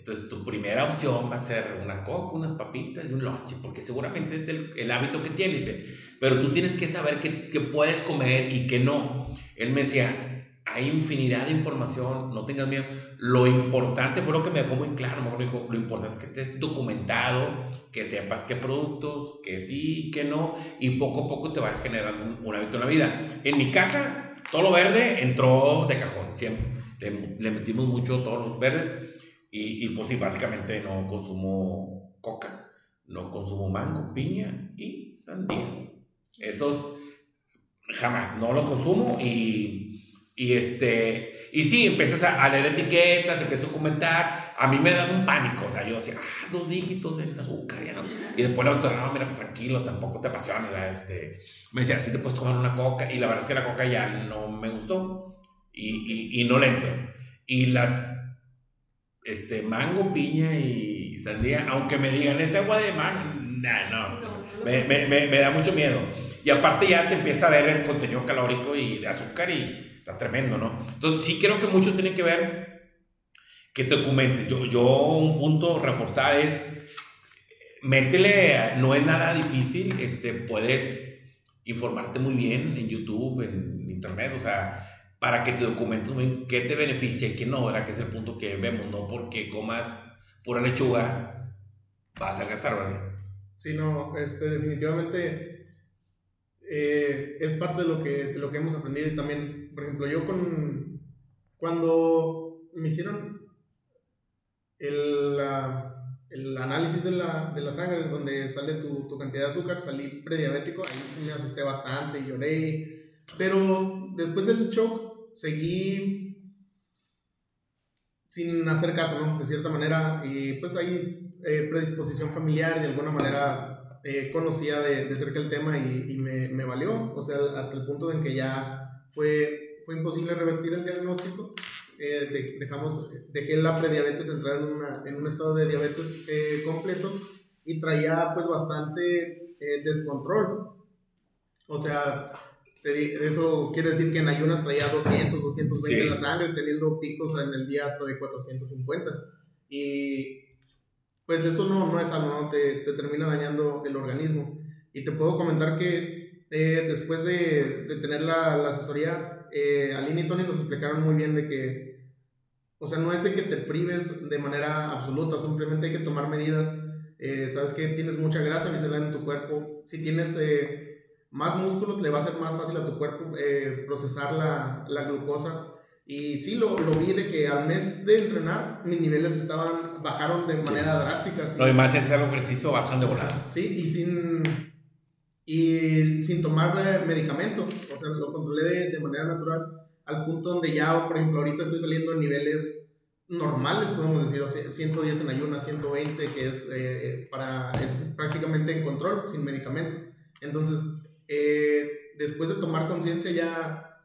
Entonces tu primera opción va a ser una coca, unas papitas y un lonche, porque seguramente es el, el hábito que tienes, dice. Pero tú tienes que saber qué, qué puedes comer y qué no. Él me decía, hay infinidad de información, no tengas miedo. Lo importante fue lo que me dejó muy claro, me dijo, lo importante es que estés documentado, que sepas qué productos, que sí, que no, y poco a poco te vas generando un, un hábito en la vida. En mi casa, todo lo verde entró de cajón, siempre. Le, le metimos mucho todos los verdes, y, y pues sí, básicamente no consumo coca, no consumo mango, piña y sandía. Esos jamás, no los consumo y... Y, este, y sí, empiezas a, leer etiquetas, te empiezas a comentar. A mí me da un pánico. O sea, yo decía, ah, dos dígitos en azúcar. Ya no. Y después la doctora, no, mira, pues tranquilo, tampoco te apasiona. ¿verdad? Este, me decía, sí te puedes tomar una coca. Y la verdad es que la coca ya no me gustó. Y, y, y no le entro. Y las este, mango, piña y sandía, aunque me digan, es agua de mango. Nah, no, No, no me, me, me, me da mucho miedo. Y aparte ya te empieza a ver el contenido calórico y de azúcar y está tremendo, ¿no? Entonces sí creo que mucho tiene que ver que te documentes. Yo, yo un punto reforzar es, métele, no es nada difícil, este, puedes informarte muy bien en YouTube, en Internet, o sea, para que te documentes qué te beneficia y qué no, ¿verdad? Que es el punto que vemos, no porque comas pura lechuga vas a adelgazar, ¿verdad? Sí, no, este, definitivamente eh, es parte de lo, que, de lo que hemos aprendido y también, por ejemplo, yo con, cuando me hicieron el, el análisis de la, de la sangre, donde sale tu, tu, cantidad de azúcar, salí prediabético, ahí sí me asusté bastante, lloré, pero después del shock seguí sin hacer caso, ¿no? De cierta manera, y pues hay eh, predisposición familiar y de alguna manera eh, conocía de, de, cerca el tema y, y me, me, valió, o sea, hasta el punto en que ya fue, fue imposible revertir el diagnóstico eh, dejamos, dejé la prediabetes entrar en, una, en un estado de diabetes eh, completo y traía pues bastante eh, descontrol. O sea, eso quiere decir que en ayunas traía 200, 220 en la sangre, teniendo picos en el día hasta de 450. Y pues eso no, no es algo, ¿no? Te, te, termina dañando el organismo. Y te puedo comentar que eh, después de, de, tener la, la asesoría, eh, Aline y Tony nos explicaron muy bien de que o sea, no es de que te prives de manera absoluta, simplemente hay que tomar medidas. Eh, sabes que tienes mucha grasa visceral en tu cuerpo. Si tienes eh, más músculo, le va a ser más fácil a tu cuerpo eh, procesar la, la, glucosa. Y sí, lo, lo, vi de que al mes de entrenar, mis niveles estaban, bajaron de manera drástica. Lo demás, haces algo preciso, bajan de volada. Sí, y sin, y sin tomar medicamentos. O sea, lo controlé de, de manera natural al punto donde ya, por ejemplo, ahorita estoy saliendo en niveles normales, podemos decir, o sea, 110 en ayunas, 120, que es, eh, para, es prácticamente en control, sin medicamento. Entonces, eh, después de tomar conciencia ya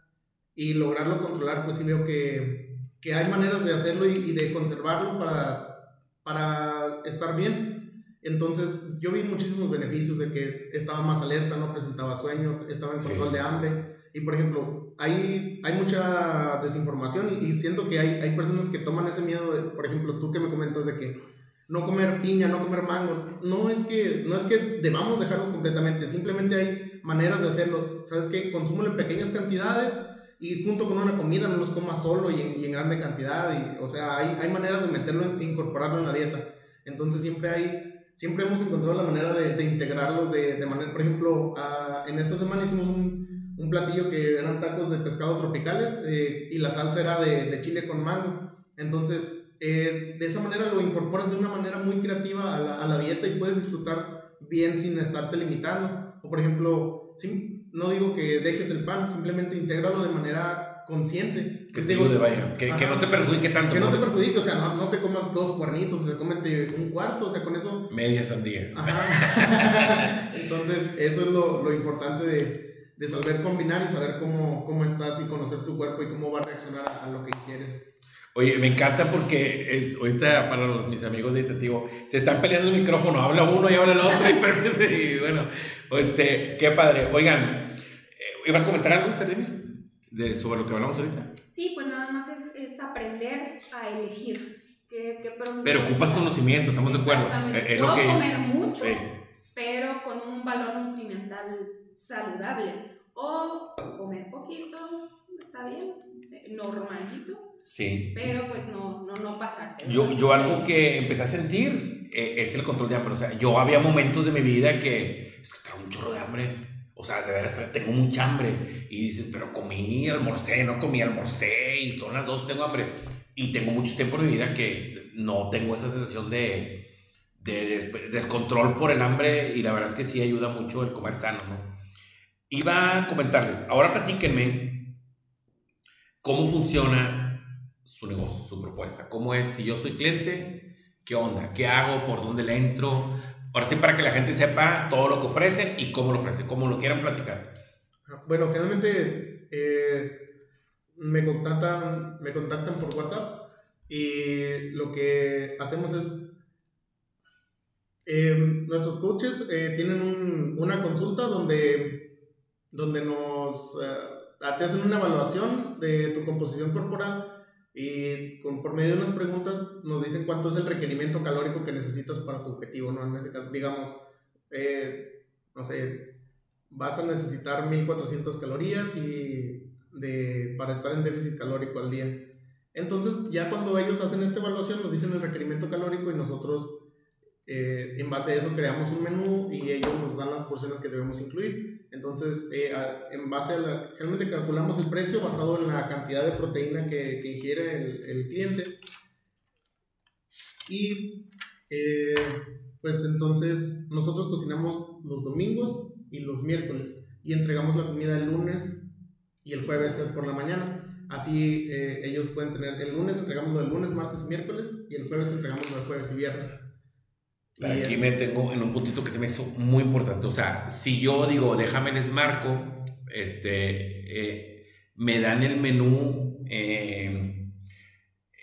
y lograrlo controlar, pues sí veo que, que hay maneras de hacerlo y, y, de conservarlo para, para estar bien. Entonces, yo vi muchísimos beneficios de que estaba más alerta, no presentaba sueño, estaba en control sí. de hambre. Y, por ejemplo, hay, hay mucha desinformación y, siento que hay, hay personas que toman ese miedo, de, por ejemplo, tú que me comentas de que no comer piña, no comer mango, no es que, no es que debamos dejarlos completamente, simplemente hay maneras de hacerlo, ¿sabes qué? Consúmelo en pequeñas cantidades y junto con una comida no los comas solo y en, y en grande cantidad, y, o sea, hay, hay maneras de meterlo, incorporarlo en la dieta, entonces siempre hay siempre hemos encontrado la manera de, de integrarlos de, de, manera, por ejemplo, uh, en esta semana hicimos un, un platillo que eran tacos de pescado tropicales eh, y la salsa era de, de, chile con mango. Entonces, eh, de esa manera lo incorporas de una manera muy creativa a la, a la, dieta y puedes disfrutar bien sin estarte limitando. O por ejemplo, sí, no digo que dejes el pan, simplemente intégralo de manera consciente. Que te ayude, vaya, que, que, no te perjudique tanto. Que no te perjudique, o sea, no, no te comas dos cuernitos, o sea, cómete un cuarto, o sea, con eso... Media sandía. Ajá. Entonces, eso es lo, lo importante de, de saber combinar y saber cómo, cómo estás y conocer tu cuerpo y cómo va a reaccionar a, a lo que quieres. Oye, me encanta porque es, ahorita para los, mis amigos de Tativo se están peleando el micrófono, habla uno y habla el otro y, y bueno, este, qué padre. Oigan, eh, ¿ibas a comentar algo usted de sobre lo que hablamos ahorita. Sí, pues nada más es, es aprender a elegir. ¿Qué, qué pero ocupas conocimiento, estamos de acuerdo. Es lo que, comer mucho, sí. pero con un valor nutrimental saludable. O comer poquito, está bien, normalito. Sí. Pero pues no, no, no pasarte. Yo, yo algo que empecé a sentir eh, es el control de hambre. O sea, yo había momentos de mi vida que es que tengo un chorro de hambre. O sea, de veras, tengo mucha hambre. Y dices, pero comí, almorcé, no comí, almorcé. Y son las dos, tengo hambre. Y tengo mucho tiempo en mi vida que no tengo esa sensación de, de, de descontrol por el hambre. Y la verdad es que sí ayuda mucho el comer sano, ¿no? Iba a comentarles, ahora platíquenme cómo funciona su negocio, su propuesta. ¿Cómo es si yo soy cliente? ¿Qué onda? ¿Qué hago? ¿Por dónde le entro? Ahora sí, para que la gente sepa todo lo que ofrecen y cómo lo ofrecen, cómo lo quieran platicar. Bueno, generalmente eh, me, contactan, me contactan por WhatsApp y lo que hacemos es eh, nuestros coaches eh, tienen un, una consulta donde donde nos te hacen una evaluación de tu composición corporal y con, por medio de unas preguntas nos dicen cuánto es el requerimiento calórico que necesitas para tu objetivo, ¿no? En ese caso, digamos, eh, no sé, vas a necesitar 1400 calorías y de, para estar en déficit calórico al día. Entonces, ya cuando ellos hacen esta evaluación, nos dicen el requerimiento calórico y nosotros eh, en base a eso creamos un menú y ellos nos dan las porciones que debemos incluir. Entonces, eh, en base a la, realmente calculamos el precio basado en la cantidad de proteína que, que ingiere el, el, cliente. Y Eh, pues entonces nosotros cocinamos los domingos y los miércoles y entregamos la comida el lunes y el jueves por la mañana. Así eh, ellos pueden tener, el lunes entregamos el lunes, martes miércoles y el jueves entregamos el jueves y viernes. Pero aquí me tengo en un puntito que se me hizo muy importante. O sea, si yo digo, déjame les marco, este, eh, me dan el menú eh,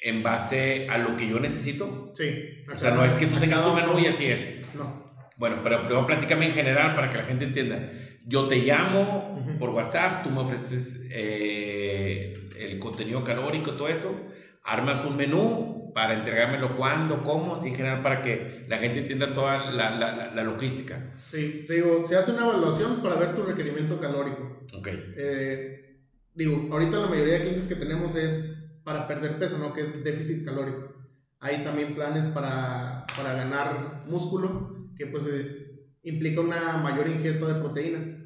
en base a lo que yo necesito. Sí. O sea, no es que tú tengas un menú y así es. No. Bueno, pero primero platícame en general para que la gente entienda. Yo te llamo por WhatsApp, tú me ofreces eh, el contenido calórico, todo eso, armas un menú para entregármelo cuándo, cómo, en general para que la gente entienda toda la, la, la, logística. Sí, te digo, se hace una evaluación para ver tu requerimiento calórico. Ok. Eh, digo, ahorita la mayoría de clientes que tenemos es para perder peso, ¿no? Que es déficit calórico. Hay también planes para, para ganar músculo, que pues eh, implica una mayor ingesta de proteína.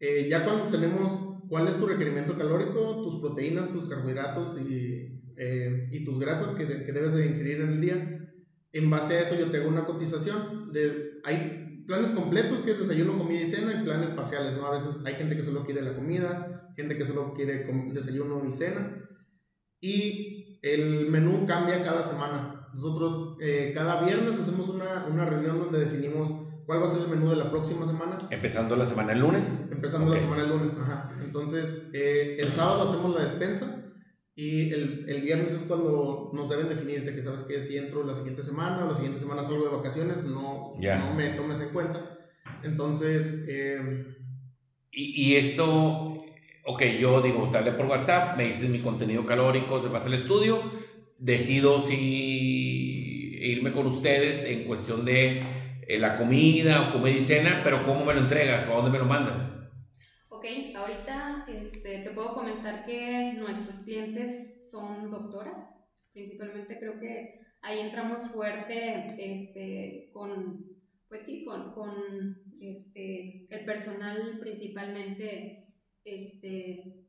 Eh, ya cuando tenemos cuál es tu requerimiento calórico, tus proteínas, tus carbohidratos y, eh, y tus grasas que, que, debes de ingerir en el día, en base a eso yo te hago una cotización. De, hay planes completos que es desayuno, comida y cena y planes parciales, ¿no? A veces hay gente que solo quiere la comida, gente que solo quiere desayuno y cena. Y el menú cambia cada semana. Nosotros eh, cada viernes hacemos una, una reunión donde definimos ¿Cuál va a ser el menú de la próxima semana? Empezando la semana el lunes. Empezando la semana el lunes, ajá. Entonces, eh, el sábado hacemos la despensa y el, el, viernes es cuando nos deben definir de que sabes que si entro la siguiente semana o la siguiente semana salgo de vacaciones, no, no me tomes en cuenta. Entonces... Eh, y, y, esto, ok, yo digo, te hablé por WhatsApp, me dices mi contenido calórico, se pasa el estudio, decido si irme con ustedes en cuestión de eh, la comida o comida y cena, pero ¿cómo me lo entregas o a dónde me lo mandas? Ok, ahorita este, te puedo comentar que nuestros clientes son doctoras, principalmente creo que ahí entramos fuerte este, con, pues sí, con, con este, el personal principalmente, este,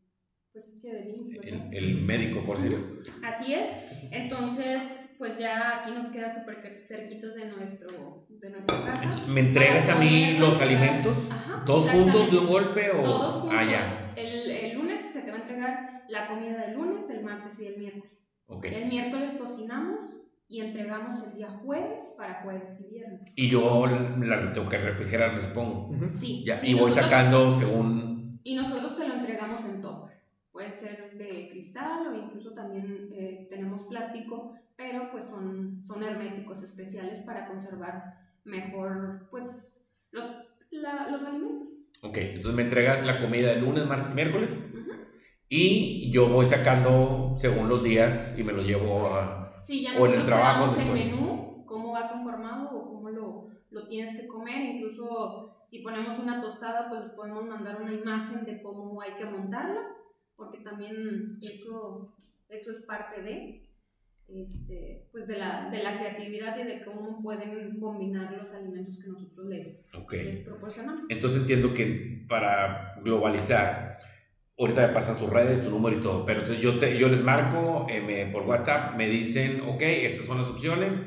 pues que el médico, por decirlo. Así es, entonces pues ya aquí nos queda súper cerquitos de, nuestro, de nuestra casa. ¿Me entregas a mí los alimentos? Ajá, ¿Todos juntos de un golpe o...? Todos juntos. Ah, el, el, lunes se te va a entregar la comida del lunes, del martes y el miércoles. Okay. El miércoles cocinamos y entregamos el día jueves para jueves y viernes. Y yo la tengo que refrigerar, me supongo. Sí. Ya, y voy sacando según... Y nosotros te lo entregamos en topper. Puede ser de cristal o incluso también eh, tenemos plástico pero pues son, son herméticos especiales para conservar mejor pues los, los alimentos. Ok, entonces me entregas la comida de lunes, martes, miércoles y yo voy sacando según los días y me lo llevo a... Sí, ya o en el trabajo. el menú, cómo va conformado o cómo lo, lo tienes que comer, incluso si ponemos una tostada pues les podemos mandar una imagen de cómo hay que montarla, porque también eso, eso es parte de este, pues de la, de la creatividad y de cómo pueden combinar los alimentos que nosotros les, les proporcionamos. Entonces entiendo que para globalizar, ahorita me pasan sus redes, su número y todo, pero entonces yo, te, yo les marco eh, por WhatsApp, me dicen, ok, estas son las opciones,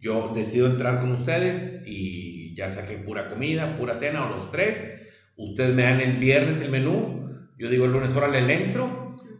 yo decido entrar con ustedes y ya saqué pura comida, pura cena o los tres, ustedes me dan el viernes el menú, yo digo el lunes, órale, le entro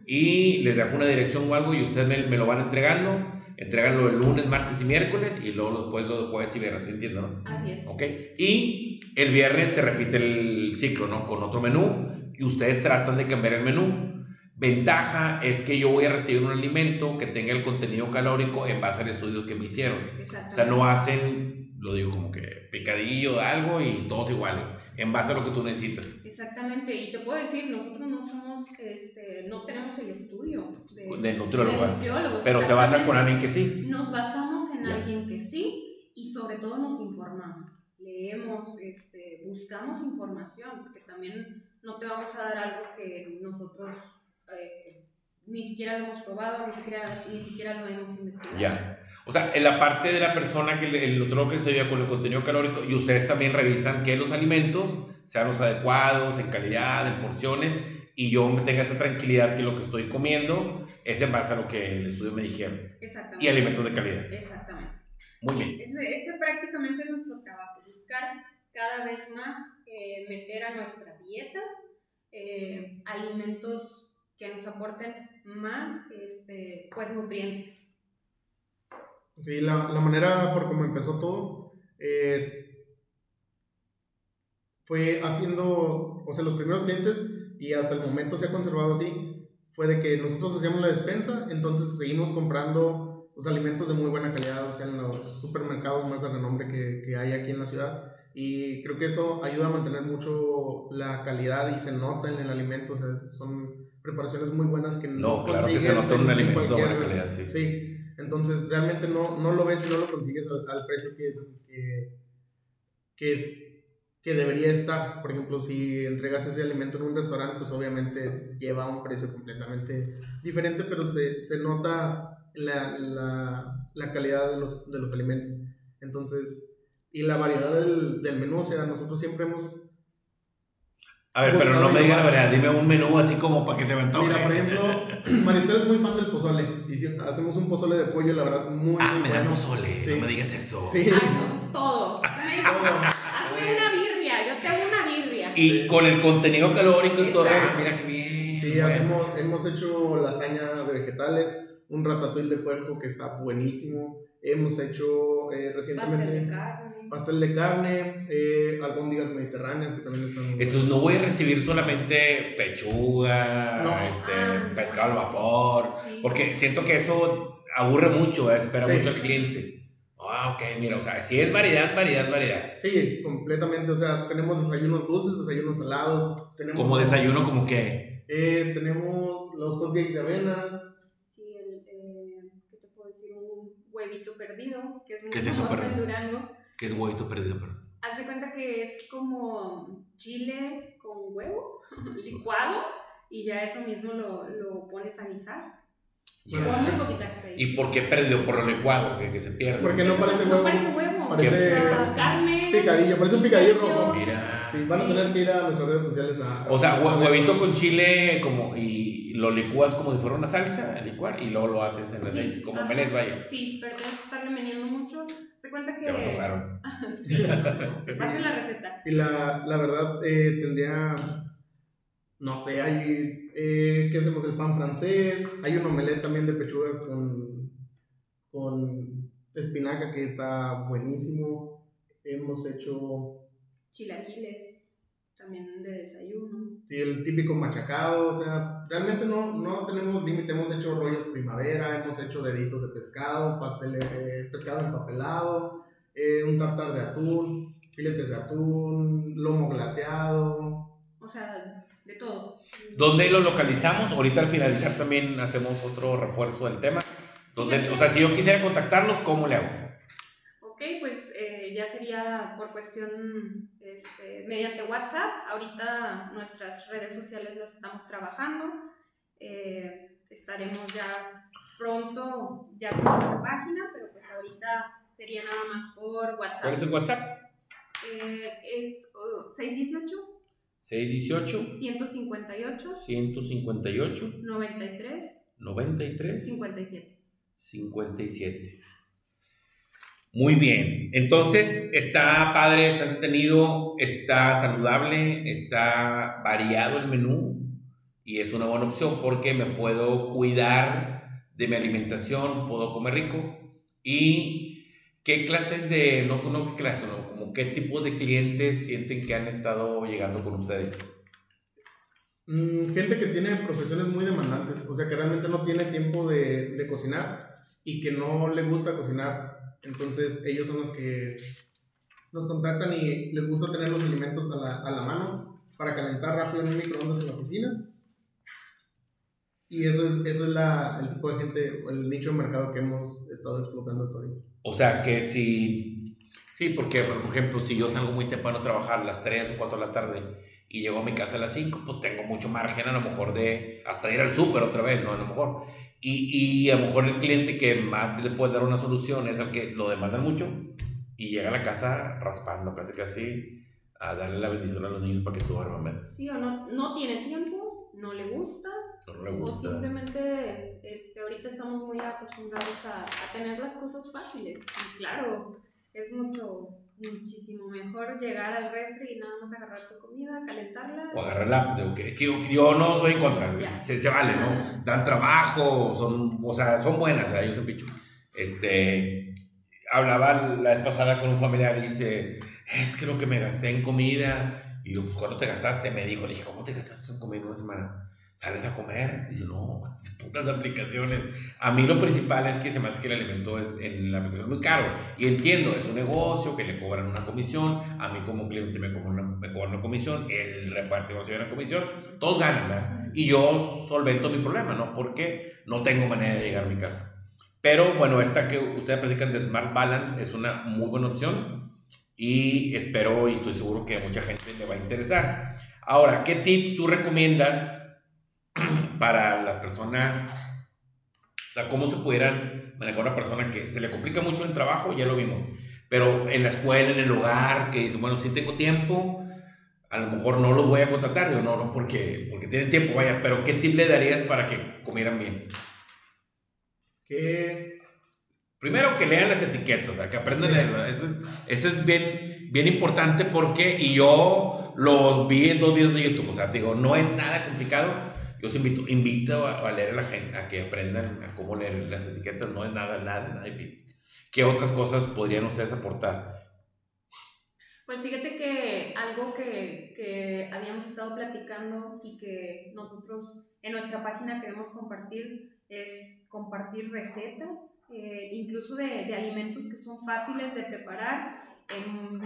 y les dejo una dirección o algo y ustedes me, me lo van entregando. Entreganlo el lunes, martes y miércoles y luego después lo jueves y viernes, entiendo, no? Así es. Ok. Y el viernes se repite el ciclo, ¿no? Con otro menú y ustedes tratan de cambiar el menú. Ventaja es que yo voy a recibir un alimento que tenga el contenido calórico en base al estudio que me hicieron. O sea, no hacen, lo digo como que picadillo de algo y todos iguales, en base a lo que tú necesitas. Exactamente, y te puedo decir, nosotros no somos, este, no tenemos el estudio de, de nutriólogo, pero se basa con alguien que sí. Nos basamos en alguien que sí y sobre todo nos informamos, leemos, este, buscamos información, porque también no te vamos a dar algo que nosotros... Eh, ni siquiera lo hemos probado, ni siquiera, ni siquiera lo hemos investigado. Ya. O sea, en la parte de la persona que el otro que se veía con el contenido calórico, y ustedes también revisan que los alimentos sean los adecuados, en calidad, en porciones, y yo tenga esa tranquilidad que lo que estoy comiendo es en base a lo que el estudio me dijeron. Exactamente. Y alimentos de calidad. Exactamente. Muy bien. Ese, ese prácticamente es nuestro trabajo, buscar cada vez más eh, meter a nuestra dieta eh, alimentos que nos aporten más este, pues, nutrientes. Sí, la, la manera por cómo empezó todo eh, fue haciendo, o sea, los primeros clientes, y hasta el momento se ha conservado así, fue de que nosotros hacíamos la despensa, entonces seguimos comprando los alimentos de muy buena calidad, o sea, en los supermercados más de renombre que, que hay aquí en la ciudad. Y creo que eso ayuda a mantener mucho la calidad y se nota en el alimento, o sea, son preparaciones muy buenas que no, claro que se nota un alimento de buena calidad, sí. Sí, entonces realmente no, no lo ves y no lo consigues al, al precio que, que, que, es, que debería estar. Por ejemplo, si entregas ese alimento en un restaurante, pues obviamente lleva un precio completamente diferente, pero se, se nota la, la, la, calidad de los, de los alimentos. Entonces, y la variedad del, del menú, o sea, nosotros siempre hemos a ver, pero no me digas la verdad, dime un menú así como para que se me antoje. Mira, por ejemplo, Maristel es muy fan del pozole. Y si hacemos un pozole de pollo, la verdad, muy Ah, muy me da bueno. pozole, Sí. no me digas eso. Sí. Ay, no, todos. Hazme una birria, yo te hago una birria. Y con el contenido calórico y todo. Exacto. Ah, mira qué bien. Sí, bueno. hacemos, hemos hecho lasaña de vegetales, un ratatouille de puerco que está buenísimo. Hemos hecho eh, recientemente Pastel de carne. Pastel de carne, eh, albóndigas mediterráneas que también están muy Entonces no voy a recibir solamente pechuga, No. este, Ah. pescado al vapor, Sí. porque siento que eso aburre mucho, ¿eh? espera Sí. mucho al cliente. Ah, ok, mira, o sea, si es variedad, variedad, variedad. Sí, completamente. O sea, tenemos desayunos dulces, desayunos salados. Tenemos, Como desayuno, como que. Eh, tenemos los hot cakes de avena. Sí, el, eh, ¿qué te puedo decir? Un huevito perdido, que es muy ¿Qué es eso, en? Durango. Que es huevito perdido, pero. Haz de cuenta que es como chile con huevo licuado y ya eso mismo lo, lo pones a guisar. Ya. Con muy poquita aceite. ¿Y por qué perdido? Por lo licuado, que, que se pierde. Porque no parece No huevo. parece huevo. Parece Ah, carne. picadillo, parece un picadillo rojo. Mira. Sí, van a tener que ir a nuestras redes sociales a. O sea, hue- huevito con chile como y lo licúas como si fuera una salsa, licuar, y luego lo haces en Sí. aceite, como Ajá. melet, vaya. Sí, pero tienes que estarle meneando mucho. Se cuenta que. Ya me antojaron. sí, te pasen la receta. Y la, la verdad, eh, tendría. No sé, hay. Eh, ¿Qué hacemos? El pan francés. Hay un omelette también de pechuga con. con espinaca que está buenísimo. Hemos hecho. Chilaquiles, también de desayuno. Sí, el típico machacado, o sea, realmente no, no tenemos límite, hemos hecho rollos primavera, hemos hecho deditos de pescado, pastel, eh, pescado empapelado, eh, un tartar de atún, filetes de atún, lomo glaseado. O sea, todo. ¿Dónde lo localizamos? Ahorita al finalizar también hacemos otro refuerzo del tema. ¿Dónde, o sea, si yo quisiera contactarlos, ¿cómo le hago? Ok, pues eh, ya sería por cuestión este, mediante WhatsApp. Ahorita nuestras redes sociales las estamos trabajando. Eh, estaremos ya pronto ya con nuestra página, pero pues ahorita sería nada más por WhatsApp. ¿Cuál es el WhatsApp? Eh, es uh, 618 618 158 158 93 93 57. 57. Muy bien. Entonces, está padre, está entretenido, está saludable, está variado el menú y es una buena opción porque me puedo cuidar de mi alimentación, puedo comer rico. ¿Y qué clases de, no, no qué clases, no, como qué tipo de clientes sienten que han estado llegando con ustedes? Mm, gente que tiene profesiones muy demandantes, o sea, que realmente no tiene tiempo de, de cocinar y que no le gusta cocinar. Entonces, ellos son los que nos contactan y les gusta tener los alimentos a la, a la mano para calentar rápido en un microondas en la oficina. Y eso es, eso es la, el tipo de gente, el nicho de mercado que hemos estado explotando hasta ahorita. O sea, que si... Sí, porque, por ejemplo, si yo salgo muy temprano a trabajar a las 3 o 4 de la tarde y llego a mi casa a las 5, pues tengo mucho margen a lo mejor de hasta ir al súper otra vez, ¿no? A lo mejor. Y, y a lo mejor el cliente que más le puede dar una solución es el que lo demanda mucho y llega a la casa raspando casi casi a darle la bendición a los niños para que se duerman. ¿verdad? Sí o no, no tiene tiempo, no le gusta, No le o gusta. simplemente este, ahorita estamos muy acostumbrados a, a tener las cosas fáciles. Y claro, es mucho, muchísimo mejor llegar al refri y nada más agarrar tu comida, calentarla. O agarrarla, que, que yo, no estoy en contra, se, se vale, ¿no? Dan trabajo, son, o sea, son buenas, o sea, yo soy picho. Este, hablaba la vez pasada con un familiar y dice, es que lo que me gasté en comida, y yo, pues, ¿cuánto te gastaste? Me dijo, le dije, ¿cómo te gastaste en comida en una semana? ¿Sales a comer? Dice, no, puras aplicaciones. A mí lo principal es que se me hace que el alimento es en la aplicación es muy caro. Y entiendo, es un negocio que le cobran una comisión. A mí como cliente me cobran una, me cobran una comisión. El repartidor se lleva una comisión. Todos ganan, ¿verdad? Y yo solvento mi problema, ¿no? Porque no tengo manera de llegar a mi casa. Pero bueno, esta que ustedes platican de Smart Balance es una muy buena opción. Y espero y estoy seguro que a mucha gente le va a interesar. Ahora, ¿qué tips tú recomiendas para las personas? O sea, ¿cómo se pudieran manejar una persona que se le complica mucho el trabajo? Ya lo vimos. Pero en la escuela, en el hogar, que dice, bueno, si tengo tiempo, a lo mejor no los voy a contratar. Digo, no, no, porque, porque tienen tiempo, vaya. Pero ¿qué tip le darías para que comieran bien? Que Primero que lean las etiquetas, o sea, que aprendan a leerlas. Eso, es- eso es bien, bien importante porque, y yo los vi en dos videos de YouTube, o sea, te digo, no es nada complicado. Yo os invito, invito a, a leer a la gente, a que aprendan a cómo leer las etiquetas, no es nada, nada, nada difícil. ¿Qué otras cosas podrían ustedes aportar? Pues fíjate que algo que, que habíamos estado platicando y que nosotros en nuestra página queremos compartir es compartir recetas, eh, incluso de, de alimentos que son fáciles de preparar. En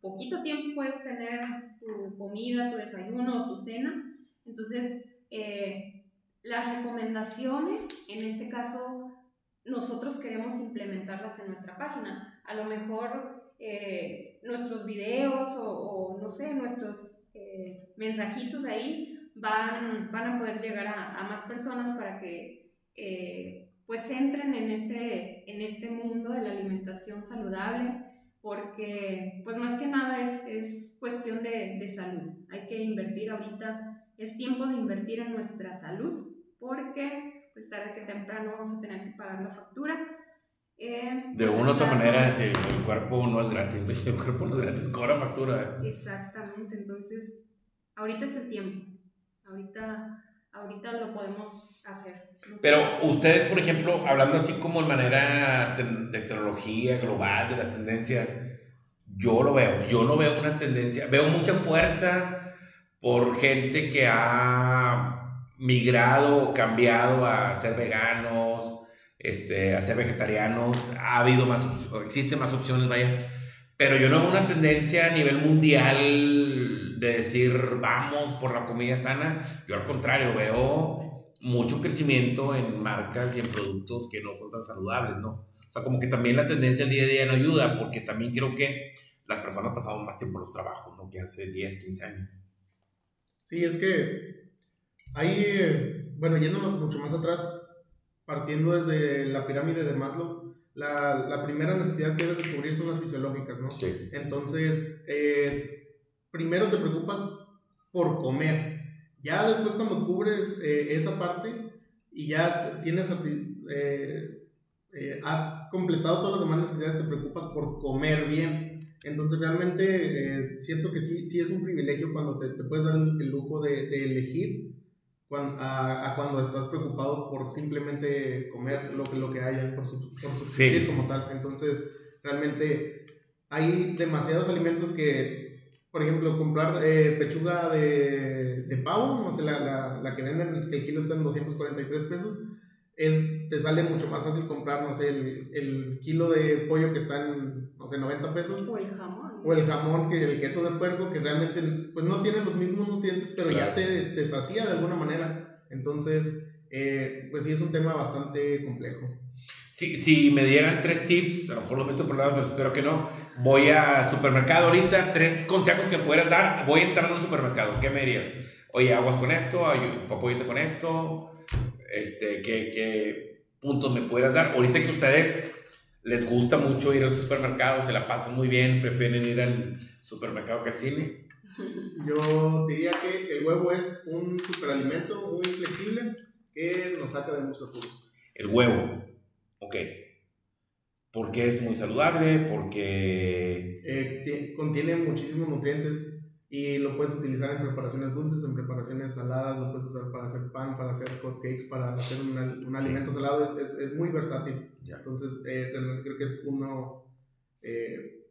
poquito tiempo puedes tener tu comida, tu desayuno o tu cena. Entonces, eh, las recomendaciones, en este caso, nosotros queremos implementarlas en nuestra página. A lo mejor eh, nuestros videos o, o, no sé, nuestros eh, mensajitos ahí van, van a poder llegar a, a más personas para que eh, pues entren en este, en este mundo de la alimentación saludable porque pues más que nada es, es cuestión de, de salud. Hay que invertir ahorita, es tiempo de invertir en nuestra salud porque pues tarde que temprano vamos a tener que pagar la factura. Eh, De una u otra manera, si el cuerpo no es gratis, el cuerpo no es gratis, cobra factura. Exactamente, entonces ahorita es el tiempo, ahorita, ahorita lo podemos hacer. No sé. Pero ustedes, por ejemplo, hablando así como en manera de, de tecnología global, de las tendencias, yo lo veo, yo no veo una tendencia, veo mucha fuerza por gente que ha migrado cambiado a ser veganos, este, a ser vegetarianos, ha habido más, existen más opciones, vaya, pero yo no veo una tendencia a nivel mundial de decir vamos por la comida sana, yo al contrario veo mucho crecimiento en marcas y en productos que no son tan saludables, ¿no? O sea, como que también la tendencia día a día no ayuda, porque también creo que las personas pasamos más tiempo en los trabajos, ¿no? Que hace 10, 15 años. Sí, es que ahí, bueno, yéndonos mucho más atrás, partiendo desde la pirámide de Maslow, la, la primera necesidad que debes de cubrir son las fisiológicas, ¿no? Sí. Entonces, eh, primero te preocupas por comer. Ya después cuando cubres eh, esa parte y ya tienes, eh, eh, has completado todas las demás necesidades, te preocupas por comer bien. Entonces realmente siento que sí, sí es un privilegio cuando te, te puedes dar el lujo de, de elegir cuan- a, a cuando estás preocupado por simplemente comer lo que, lo que haya, por, su, por subsistir Sí. como tal. Entonces realmente hay demasiados alimentos que, por ejemplo, comprar eh, pechuga de, de pavo, no sé, la, la, la que venden, que el kilo está en 243 pesos, es, te sale mucho más fácil comprar, no sé, el, el kilo de pollo que está en, no sé, 90 pesos, O el jamón. o el jamón, que el queso de puerco, que realmente pues no tiene los mismos nutrientes, pero ya te, te sacía de alguna manera. Entonces, eh, pues sí es un tema bastante complejo. Si, si me dieran tres tips, a lo mejor lo meto por lado, pero espero que no. Voy al supermercado ahorita, tres consejos que pudieras dar. Voy a entrar al supermercado, ¿qué me dirías? Oye, aguas con esto, ay, papoyito con esto. Este, ¿qué, ¿Qué puntos me pudieras dar? Ahorita que ustedes les gusta mucho ir al supermercado, se la pasan muy bien, prefieren ir al supermercado que al cine. Yo diría que el huevo es un superalimento muy flexible que nos saca de muchos apuros. El huevo, ok. Porque es muy saludable, porque... Eh, contiene muchísimos nutrientes y lo puedes utilizar en preparaciones dulces, en preparaciones saladas, lo puedes usar para hacer pan, para hacer cupcakes, para hacer un, alimento salado, es, es, muy versátil. Entonces, eh, realmente creo que es uno, eh,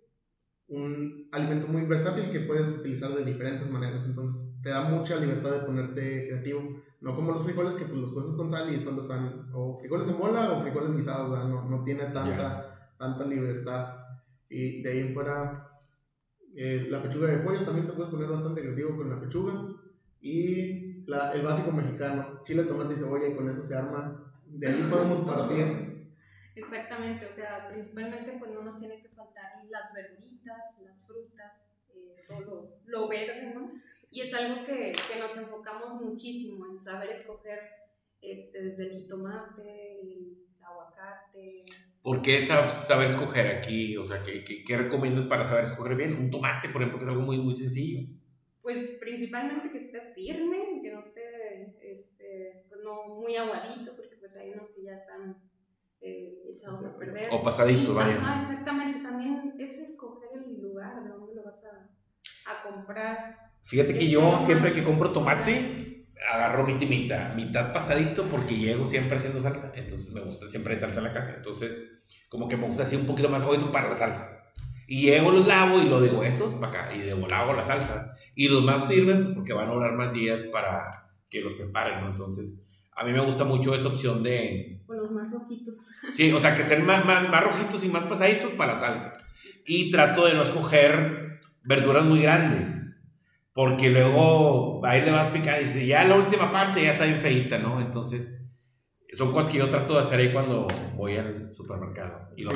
un alimento muy versátil que puedes utilizar de diferentes maneras. Entonces, te da mucha libertad de ponerte creativo. No como los frijoles que pues, los cosas con sal y solo están o frijoles en bola o frijoles guisados, no, no tiene tanta, tanta libertad. Y de ahí en fuera eh, la pechuga de pollo también te puedes poner bastante creativo con la pechuga. Y la, el básico mexicano, chile, tomate y cebolla, y con eso se arma. De ahí podemos partir. Exactamente, o sea, principalmente pues no nos tiene que faltar las verduritas, las frutas, eh, todo lo verde, ¿no? Y es algo que, que, nos enfocamos muchísimo en saber escoger este, desde el jitomate, el aguacate, ¿Por qué saber escoger aquí? O sea, ¿qué, qué, recomiendas para saber escoger bien? Un tomate, por ejemplo, que es algo muy, muy sencillo. Pues principalmente que esté firme, que no esté este, pues no muy aguadito, porque pues hay unos que ya están eh, echados a perder. O pasaditos, vaya. Ah, exactamente. También es escoger el lugar de donde lo vas a, a comprar. Fíjate que yo siempre que compro tomate agarro mi timita, mitad pasadito porque llego siempre haciendo salsa. Entonces me gusta siempre hay salsa en la casa. Entonces, como que me gusta así un poquito más jodido para la salsa. Y llego, los lavo y lo digo, estos para acá. Y de lavo la salsa. Y los más sirven porque van a durar más días para que los preparen, ¿no? Entonces, a mí me gusta mucho esa opción de... O los más rojitos. Sí, o sea, que estén más, más, más rojitos y más pasaditos para la salsa. Y trato de no escoger verduras muy grandes porque luego ahí le vas picando y dice, ya la última parte ya está bien feita, ¿no? Entonces, son cosas que yo trato de hacer ahí cuando voy al supermercado. Y lo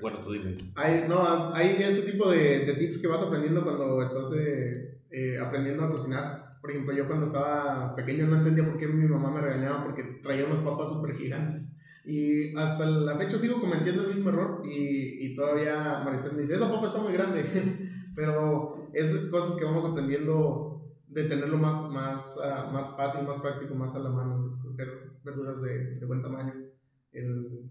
bueno, tú dime. Hay, no, hay ese tipo de, de, tips que vas aprendiendo cuando estás eh, eh, aprendiendo a cocinar. Por ejemplo, yo cuando estaba pequeño no entendía por qué mi mamá me regañaba porque traía unas papas súper gigantes. Y hasta la fecha sigo cometiendo el mismo error y, y todavía Maristel me dice, esa papa está muy grande. Pero es cosas que vamos aprendiendo de tenerlo más, más, uh, más fácil, más práctico, más a la mano, escoger verduras de, de buen tamaño. El,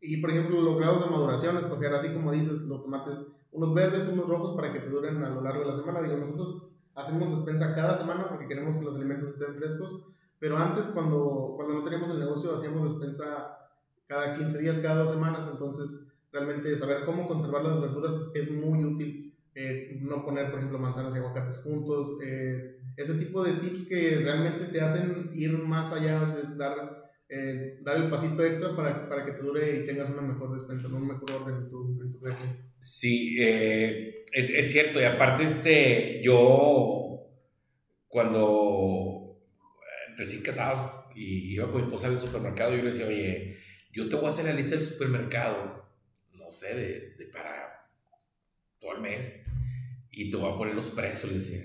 y por ejemplo, los grados de maduración, escoger así como dices, los tomates, unos verdes, unos rojos para que te duren a lo largo de la semana. Digo, nosotros hacemos despensa cada semana porque queremos que los alimentos estén frescos, pero antes cuando, cuando no teníamos el negocio hacíamos despensa cada 15 días, cada dos semanas, entonces realmente saber cómo conservar las verduras es muy útil eh, no poner, por ejemplo, manzanas y aguacates juntos, eh, ese tipo de tips que realmente te hacen ir más allá, dar, eh, dar el pasito extra para, para, que te dure y tengas una mejor despensa, un mejor orden en tu, en tu Sí, es, es, cierto, y aparte este, yo cuando recién casados y iba con mi esposa al supermercado, yo le decía, oye, yo te voy a hacer la lista del supermercado, no sé, de, de para todo el mes y te voy a poner los precios, le decía.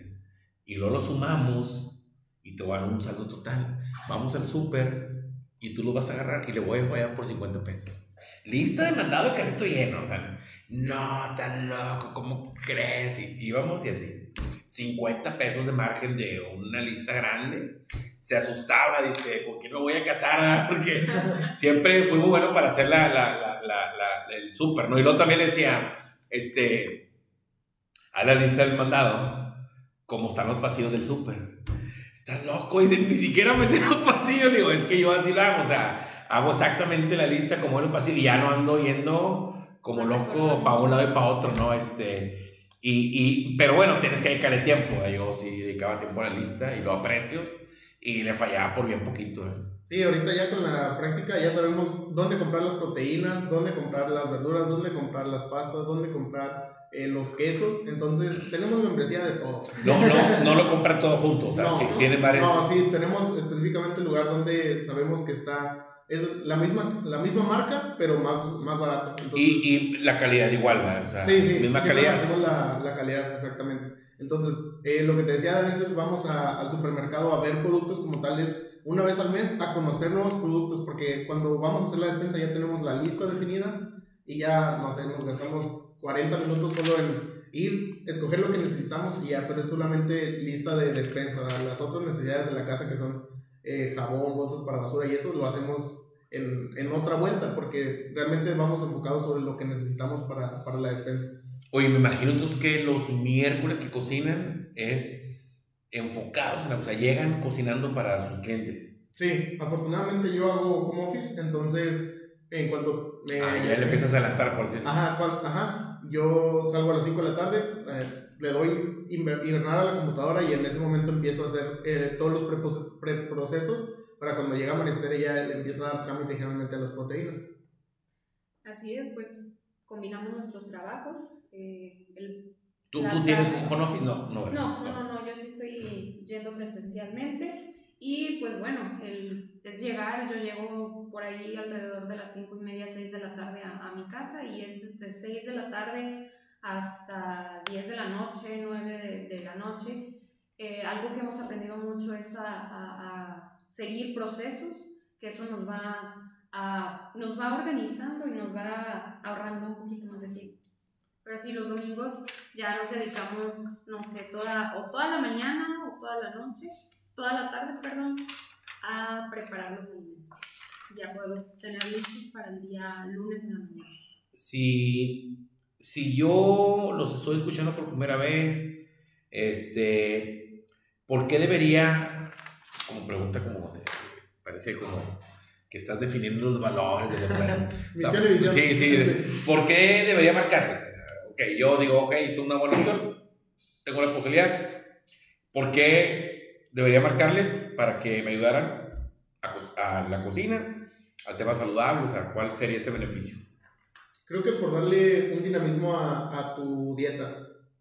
Y luego lo sumamos y te voy a dar un saldo total. Vamos al súper y tú lo vas a agarrar y le voy a fallar por 50 pesos. Lista de mandado de carrito lleno. O sea, no, tan loco, ¿cómo crees? Y íbamos y así. 50 pesos de margen de una lista grande. Se asustaba, dice, ¿con quién me voy a casar? Porque siempre fui muy bueno para hacer la, la, la, el súper, ¿no? Y luego también decía, este, a la lista del mandado, como están los pasillos del súper. Estás loco, dice, ni siquiera me sé los pasillos. Digo, es que yo así lo hago, o sea, hago exactamente la lista como en el pasillo y ya no ando yendo como loco para un lado y para otro, ¿no? Este, y, y, pero bueno, tienes que dedicarle tiempo. Yo sí dedicaba tiempo a la lista y lo aprecio y le fallaba por bien poquito. ¿eh? Sí, ahorita ya con la práctica ya sabemos dónde comprar las proteínas, dónde comprar las verduras, dónde comprar las pastas, dónde comprar eh, los quesos. Entonces, tenemos membresía de todo. No, no, no lo compran todo junto, o sea, no, sí, tiene varios. No, sí, tenemos específicamente el lugar donde sabemos que está. Es la misma, la misma marca, pero más, más barato. y, y, la calidad igual, ¿va? O sea, sí, sí, misma calidad. La, la calidad, exactamente. Entonces, eh, lo que te decía, a veces vamos a, al supermercado a ver productos como tales una vez al mes a conocer nuevos productos, porque cuando vamos a hacer la despensa ya tenemos la lista definida y ya, no sé, nos gastamos 40 minutos solo en, ir, escoger lo que necesitamos y ya, pero es solamente lista de despensa. Las otras necesidades de la casa que son eh, jabón, bolsas para basura y eso lo hacemos en, en, otra vuelta porque realmente vamos enfocados sobre lo que necesitamos para, para la despensa. Oye, me imagino entonces que los miércoles que cocinan es enfocados, o sea, llegan cocinando para sus clientes. Sí, afortunadamente yo hago home office, entonces en cuanto me... Ah, ya le empiezas a adelantar, por cierto. Ajá, ajá, yo salgo a las 5 de la tarde, eh, le doy invernar a la computadora y en ese momento empiezo a hacer eh, todos los preprocesos para cuando llega Marister ya le empieza a dar trámite generalmente a las proteínas. Así es, pues combinamos nuestros trabajos. Eh, el, ¿Tú, ¿Tú, tienes un home office? No, no, no, no, no, yo sí estoy yendo presencialmente. Y pues bueno, el, es llegar, yo llego por ahí alrededor de las 5 y media, 6 de la tarde a, a mi casa y es desde 6 de la tarde hasta 10 de la noche, 9 de, la noche. Eh, algo que hemos aprendido mucho es a, a, seguir procesos, que eso nos va, a, nos va organizando y nos va ahorrando un poquito más de tiempo. Pero sí, los domingos ya nos dedicamos, no sé, toda, o toda la mañana o toda la noche, toda la tarde, perdón, a preparar los alimentos. Ya puedo tener listos para el día lunes en la mañana. Sí si yo los estoy escuchando por primera vez, este, ¿por qué debería, como pregunta como, parece como que estás definiendo los valores de la empresa. sí, sí, ¿por qué debería marcarles? Ok, yo digo, ok, es una buena opción, tengo la posibilidad. ¿Por qué debería marcarles para que me ayudaran a, a la cocina, al tema saludable? O sea, ¿cuál sería ese beneficio? Creo que por darle un dinamismo a, a tu dieta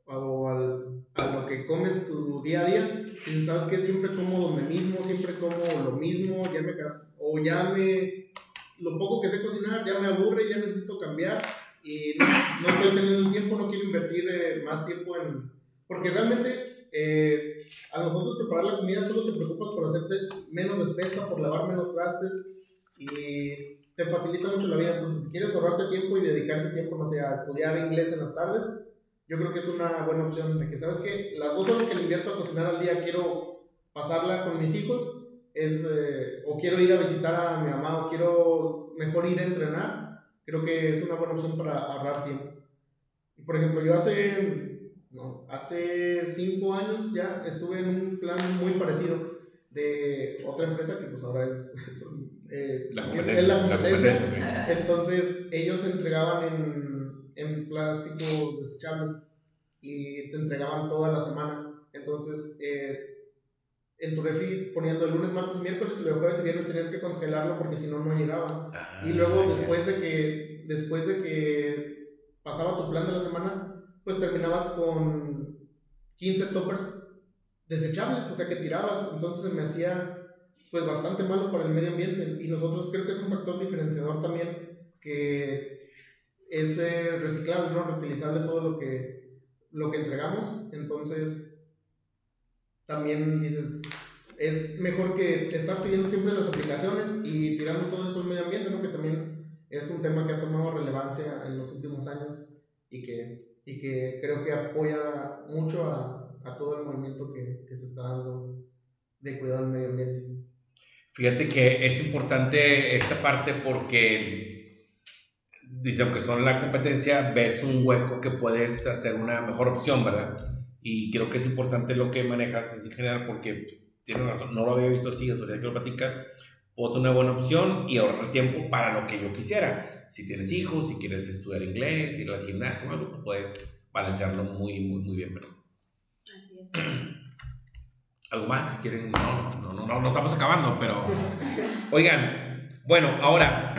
o al, a lo que comes tu día a día, y sabes que siempre como donde mismo, siempre como lo mismo, ya me, o ya me, lo poco que sé cocinar ya me aburre, ya necesito cambiar y no, estoy teniendo el tiempo, no quiero invertir eh, más tiempo en, porque realmente eh, a nosotros preparar la comida solo te preocupas por hacerte menos despensa, por lavar menos trastes y te facilita mucho la vida. Entonces, si quieres ahorrarte tiempo y dedicarse tiempo, no sé, a estudiar inglés en las tardes, yo creo que es una buena opción. De que, ¿sabes que Las dos horas que le invierto a cocinar al día quiero pasarla con mis hijos, es, eh, o quiero ir a visitar a mi mamá, o quiero mejor ir a entrenar, creo que es una buena opción para ahorrar tiempo. Y por ejemplo, yo hace, no, hace cinco años ya estuve en un plan muy parecido de otra empresa que pues ahora es, eh, la competencia. Entonces ellos entregaban en, en plásticos desechables y te entregaban toda la semana. Entonces eh, en tu refri poniendo el lunes, martes y miércoles y luego jueves y viernes tenías que congelarlo porque si no, no llegaba. Ah, y luego después de, que, después de que pasaba tu plan de la semana, pues terminabas con 15 toppers desechables, o sea que tirabas. Entonces se me hacía pues bastante malo para el medio ambiente y nosotros creo que es un factor diferenciador también que es eh, reciclable, ¿no? reutilizable todo lo que, lo que entregamos, entonces también dices, es mejor que estar pidiendo siempre las aplicaciones y tirando todo eso al medio ambiente, ¿no? que también es un tema que ha tomado relevancia en los últimos años y que, y que creo que apoya mucho a, a todo el movimiento que, que se está dando de cuidado del medio ambiente. Fíjate que es importante esta parte porque, dice, aunque son la competencia, ves un hueco que puedes hacer una mejor opción, ¿verdad? Y creo que es importante lo que manejas en general porque tienes razón, no lo había visto así, autoridad que lo platicas, puedo una buena opción y ahorrar tiempo para lo que yo quisiera. Si tienes hijos, si quieres estudiar inglés, ir al gimnasio, algo, pues puedes balancearlo muy, muy, muy bien, ¿verdad? Así es. ¿Algo más? Si quieren, no, no, no, no, estamos acabando, pero... Oigan, bueno, ahora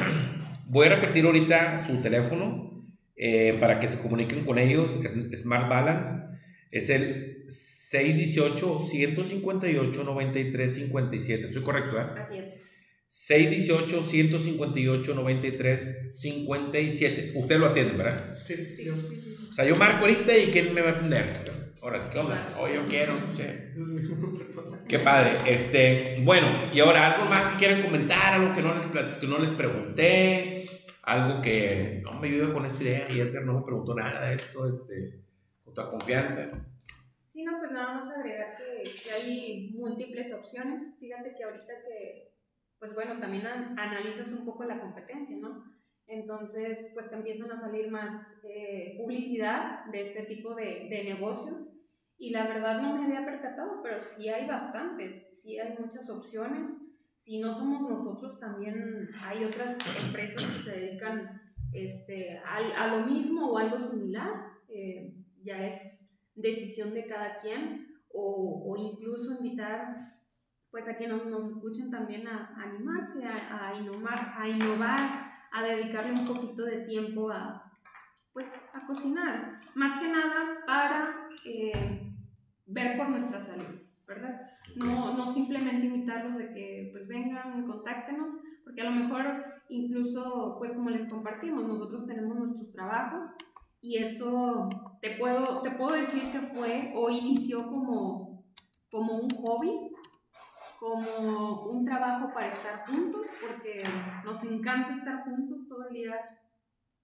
voy a repetir ahorita su teléfono eh, para que se comuniquen con ellos, Smart Balance, es el 618-158-9357, ¿estoy correcto? Eh? Así es. 618-158-9357. Usted lo atiende, ¿verdad? Sí, sí, sí. O sea, yo marco ahorita y ¿quién me va a atender? Ahora, ¿qué onda? Oh, yo quiero, no sé. Qué padre. Este, bueno, y ahora, ¿algo más que quieran comentar? Algo que no les, que no les pregunté. Algo que no me ayuda con esta idea y Edgar no me preguntó nada de esto. Este, toda confianza. Sí, no, pues nada más agregar que, que hay múltiples opciones. Fíjate que ahorita que, pues bueno, también analizas un poco la competencia, ¿no? Entonces, pues te empiezan a salir más eh, publicidad de este tipo de, de, negocios y la verdad no me había percatado, pero sí hay bastantes, sí hay muchas opciones. Si no somos nosotros, también hay otras empresas que se dedican este, a, a lo mismo o algo similar. Eh, ya es decisión de cada quien o, o incluso invitar pues a quienes nos, escuchen también a, animarse, a, a, innovar, a innovar, a dedicarle un poquito de tiempo a, pues, a cocinar. Más que nada para eh, ver por nuestra salud, ¿verdad? No, no simplemente invitarlos de que pues vengan, contáctenos, porque a lo mejor incluso, pues como les compartimos, nosotros tenemos nuestros trabajos y eso te puedo, te puedo decir que fue o inició como, como un hobby, como un trabajo para estar juntos, porque nos encanta estar juntos todo el día.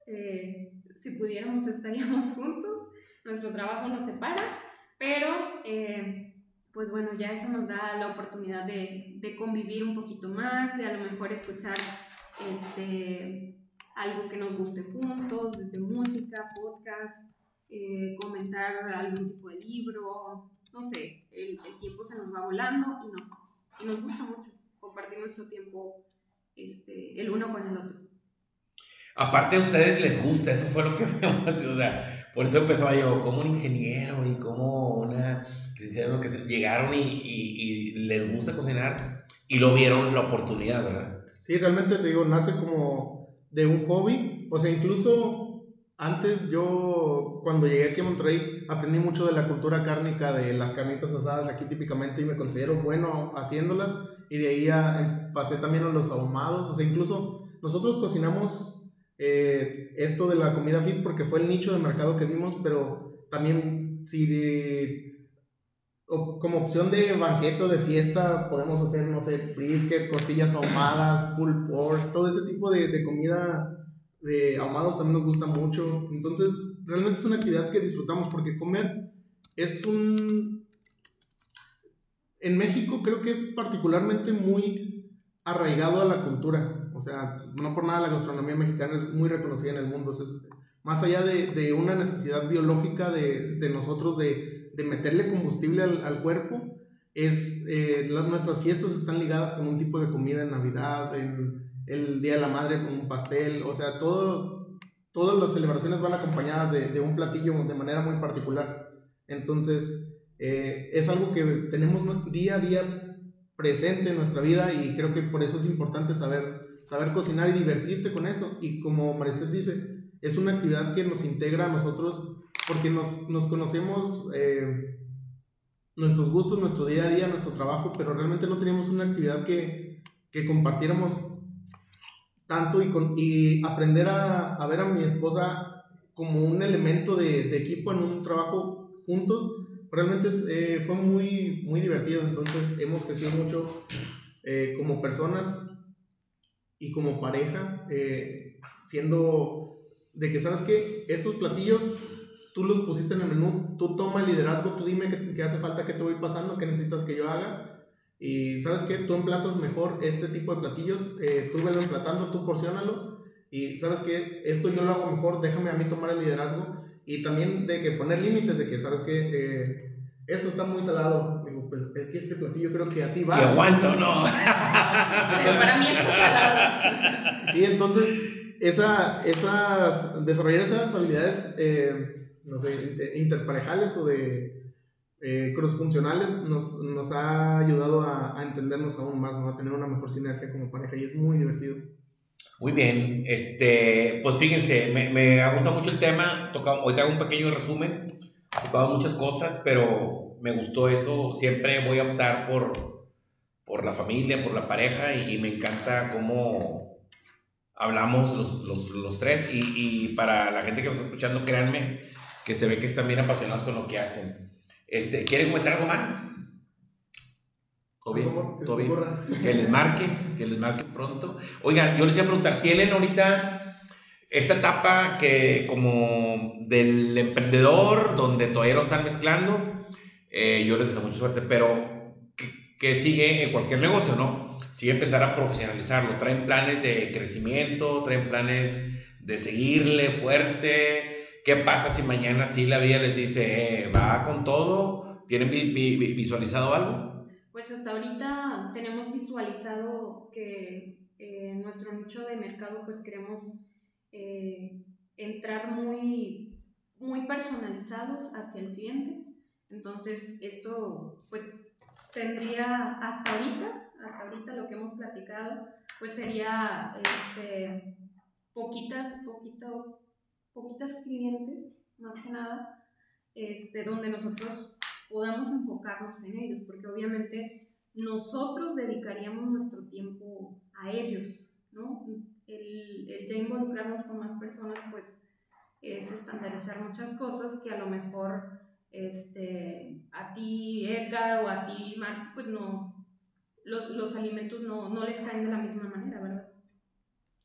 Eh, si pudiéramos estaríamos juntos, nuestro trabajo nos separa, pero eh, pues bueno, ya eso nos da la oportunidad de, de, convivir un poquito más, de a lo mejor escuchar este, algo que nos guste juntos, desde música, podcast, eh, comentar algún tipo de libro, no sé, el, el, tiempo se nos va volando y nos, y nos gusta mucho compartir nuestro tiempo este, el uno con el otro. Aparte a ustedes les gusta, eso fue lo que me o sea, por eso empezaba yo como un ingeniero y como una licenciada que llegaron y, y, y les gusta cocinar y lo vieron la oportunidad, ¿verdad? Sí, realmente te digo, nace como de un hobby. O sea, incluso antes yo, cuando llegué aquí a Monterrey, aprendí mucho de la cultura cárnica, de las carnitas asadas aquí típicamente y me considero bueno haciéndolas. Y de ahí a, pasé también a los ahumados. O sea, incluso nosotros cocinamos eh, esto de la comida fit porque fue el nicho de mercado que vimos, pero también si de, o como opción de banquete o de fiesta podemos hacer, no sé, brisket, costillas ahumadas, pulled pork, todo ese tipo de, de, comida de ahumados también nos gusta mucho. Entonces, realmente es una actividad que disfrutamos porque comer es un... En México creo que es particularmente muy arraigado a la cultura. O sea, no por nada la gastronomía mexicana es muy reconocida en el mundo. O sea, más allá de, de una necesidad biológica de, de nosotros de de meterle combustible al, al cuerpo, es, eh, las, nuestras fiestas están ligadas con un tipo de comida en Navidad, en el Día de la Madre con un pastel, o sea, todo, todas las celebraciones van acompañadas de, un platillo de manera muy particular. Entonces, eh, es algo que tenemos día a día presente en nuestra vida y creo que por eso es importante saber, saber cocinar y divertirte con eso. Y como Maristel dice, es una actividad que nos integra a nosotros porque nos, nos conocemos eh, nuestros gustos, nuestro día a día, nuestro trabajo, pero realmente no teníamos una actividad que, que compartiéramos tanto y, con, y aprender a, a, ver a mi esposa como un elemento de, de equipo en un trabajo juntos, realmente eh, fue muy, muy divertido, entonces hemos crecido mucho eh, como personas y como pareja, eh, siendo de que, ¿sabes que Estos platillos tú los pusiste en el menú, tú toma el liderazgo, tú dime qué, hace falta, qué te voy pasando, qué necesitas que yo haga. Y sabes qué, tú emplatas mejor este tipo de platillos, eh, tú velo emplatando, tú porcionalo. Y sabes qué, esto yo lo hago mejor, déjame a mí tomar el liderazgo. Y también de que poner límites, de que sabes que eh, esto está muy salado. Digo, pues es que este platillo creo que así va. ¿Y aguanto no? Pero para mí está salado. Sí, entonces, esa, esas, desarrollar esas habilidades. Eh, no sé, interparejales o de eh, nos, nos ha ayudado a, a, entendernos aún más, ¿no? a tener una mejor sinergia como pareja y es muy divertido. Muy bien, este, pues fíjense, me, me ha gustado mucho el tema, tocado, hoy te hago un pequeño resumen, he tocado muchas cosas, pero me gustó eso, siempre voy a optar por, por la familia, por la pareja y, y me encanta cómo hablamos los, los, los tres y, y, para la gente que me está escuchando, créanme, que se ve que están bien apasionados con lo que hacen. Este, ¿Quieren comentar algo más? ¿Todo bien? ¿Todo bien? Que les marque, que les marque pronto. Oigan, yo les iba a preguntar, ¿tienen ahorita esta etapa que como del emprendedor, donde todavía lo están mezclando, eh, yo les deseo mucha suerte, pero que, que, sigue en cualquier negocio, ¿no? Sigue empezar a profesionalizarlo, traen planes de crecimiento, traen planes de seguirle fuerte. ¿Qué pasa si mañana sí la vida les dice, eh, va con todo? ¿Tienen vi, vi, visualizado algo? Pues hasta ahorita tenemos visualizado que eh, nuestro nicho de mercado pues queremos eh, entrar muy, muy personalizados hacia el cliente. Entonces, esto pues tendría hasta ahorita, hasta ahorita lo que hemos platicado, pues sería este, poquita, poquito, poquitas clientes, más que nada, este, donde nosotros podamos enfocarnos en ellos, porque obviamente nosotros dedicaríamos nuestro tiempo a ellos, ¿no? el, el ya involucrarnos con más personas, pues es estandarizar muchas cosas que a lo mejor este, a ti, Edgar, o a ti, Mark, pues no, los, los alimentos no, no, les caen de la misma manera, ¿verdad?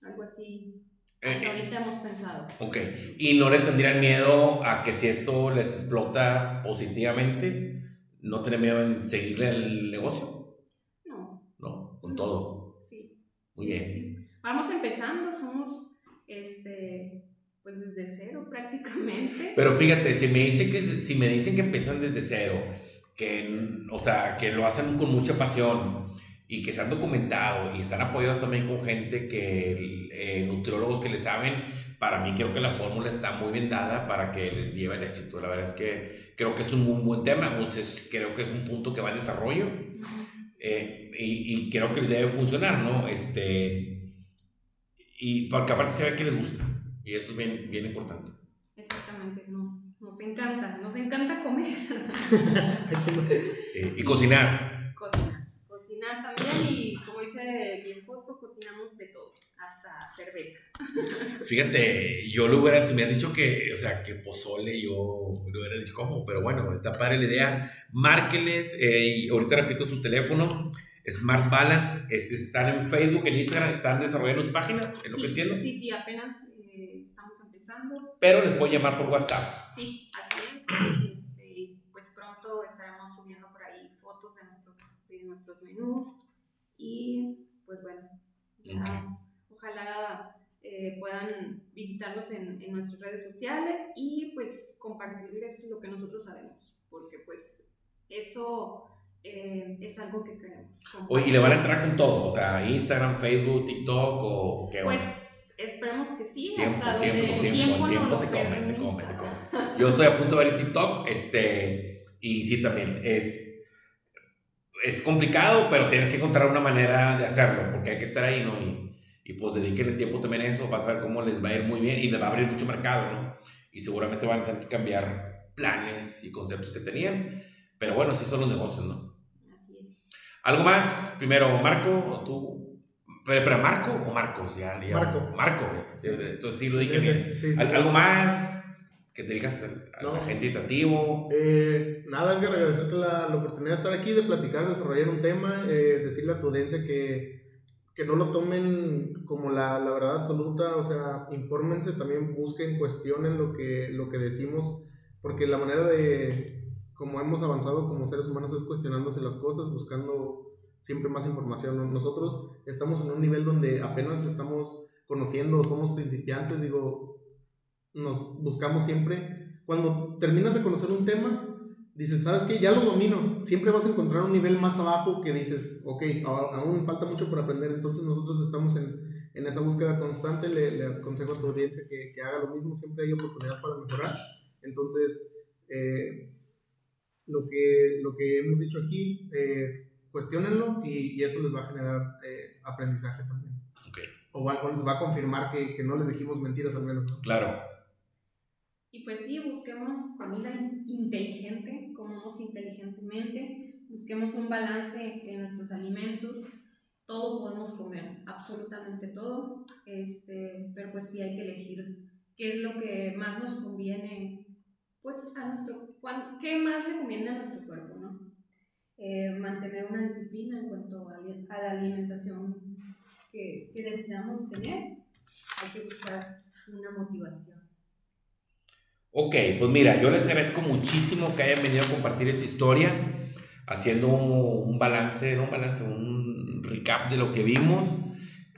Algo así. Hasta eh, ahorita hemos pensado. Ok. ¿Y no le tendrían miedo a que si esto les explota positivamente, no tienen miedo en seguirle el negocio? No. No, con todo. Sí. Muy bien. Vamos empezando, somos este, pues desde cero prácticamente. Pero fíjate, si me dicen que, si me dicen que empiezan desde cero, que, o sea, que lo hacen con mucha pasión y que se han documentado y están apoyados también con gente que, eh, nutriólogos que le saben, para mí creo que la fórmula está muy bien dada para que les lleve el éxito. La verdad es que creo que es un muy buen tema, entonces creo que es un punto que va en desarrollo eh, y, y, creo que debe funcionar, ¿no? Este, y porque aparte se ve que les gusta. Y eso es bien, bien importante. Exactamente, nos, nos encanta, nos encanta comer. Eh, y cocinar. Cocinar, cocinar también y como dice mi esposo, cocinamos de todo, cerveza. Fíjate, yo lo hubiera, si me has dicho que, o sea, que pozole, yo lo hubiera dicho cómo, pero bueno, está padre la idea. Márqueles, eh, y ahorita repito su teléfono, Smart Balance, este, están en Facebook, en Instagram, están desarrollando sus páginas, es lo que entiendo. Sí, sí, apenas eh, estamos empezando. Pero les pueden llamar por WhatsApp. Sí, así es. Este, pues pronto estaremos subiendo por ahí fotos de, nuestro, de nuestros menús y pues bueno, ojalá eh, puedan visitarnos en, en nuestras redes sociales y pues compartirles lo que nosotros sabemos, porque pues eso eh, es algo que queremos. y le van a entrar con todo, o sea, Instagram, Facebook, TikTok o, qué Pues esperemos que sí. Tiempo, hasta tiempo, tiempo, tiempo, tiempo te come, te come, te come. Yo estoy a punto de ver TikTok, este, y sí también es, es complicado, pero tienes que encontrar una manera de hacerlo, porque hay que estar ahí, ¿no? Y, y pues dediquen tiempo también a eso, vas a ver cómo les va a ir muy bien y les va a abrir mucho mercado, ¿no? Y seguramente van a tener que cambiar planes y conceptos que tenían, pero bueno, así son los negocios, ¿no? ¿Algo más? Primero, Marco, o tú. Pero, Marco o Marcos, ya, Marco. Marco, entonces sí lo dije bien. ¿Algo más que te digas a la gente tentativo? Eh, nada, que agradecerte la, la, oportunidad de estar aquí, de platicar, de desarrollar un tema, eh, decirle a tu audiencia que, que no lo tomen como la, la, verdad absoluta, o sea, infórmense, también busquen, cuestionen lo que, lo que decimos, porque la manera de, como hemos avanzado como seres humanos es cuestionándose las cosas, buscando siempre más información. Nosotros estamos en un nivel donde apenas estamos conociendo, somos principiantes, digo, nos buscamos siempre. Cuando terminas de conocer un tema, dices, ¿sabes qué? Ya lo domino. Siempre vas a encontrar un nivel más abajo que dices, ok, aún falta mucho por aprender. Entonces nosotros estamos en, en esa búsqueda constante. Le, le, aconsejo a tu audiencia que, que, haga lo mismo. Siempre hay oportunidad para mejorar. Entonces, eh, lo que, lo que hemos dicho aquí, eh, cuestionenlo y, y, eso les va a generar eh, aprendizaje también. Okay. O, o, les va a confirmar que, que, no les dijimos mentiras al menos. Claro. Y pues sí, busquemos comida inteligente, comamos inteligentemente, busquemos un balance en nuestros alimentos. Todo podemos comer, absolutamente todo, este, pero pues sí hay que elegir qué es lo que más nos conviene pues a nuestro, ¿qué más le conviene a nuestro cuerpo, no? Eh, mantener una disciplina en cuanto a, la alimentación que, que, decidamos tener. Hay que buscar una motivación. Ok, pues mira, yo les agradezco muchísimo que hayan venido a compartir esta historia, haciendo un, balance, no un balance, un recap de lo que vimos.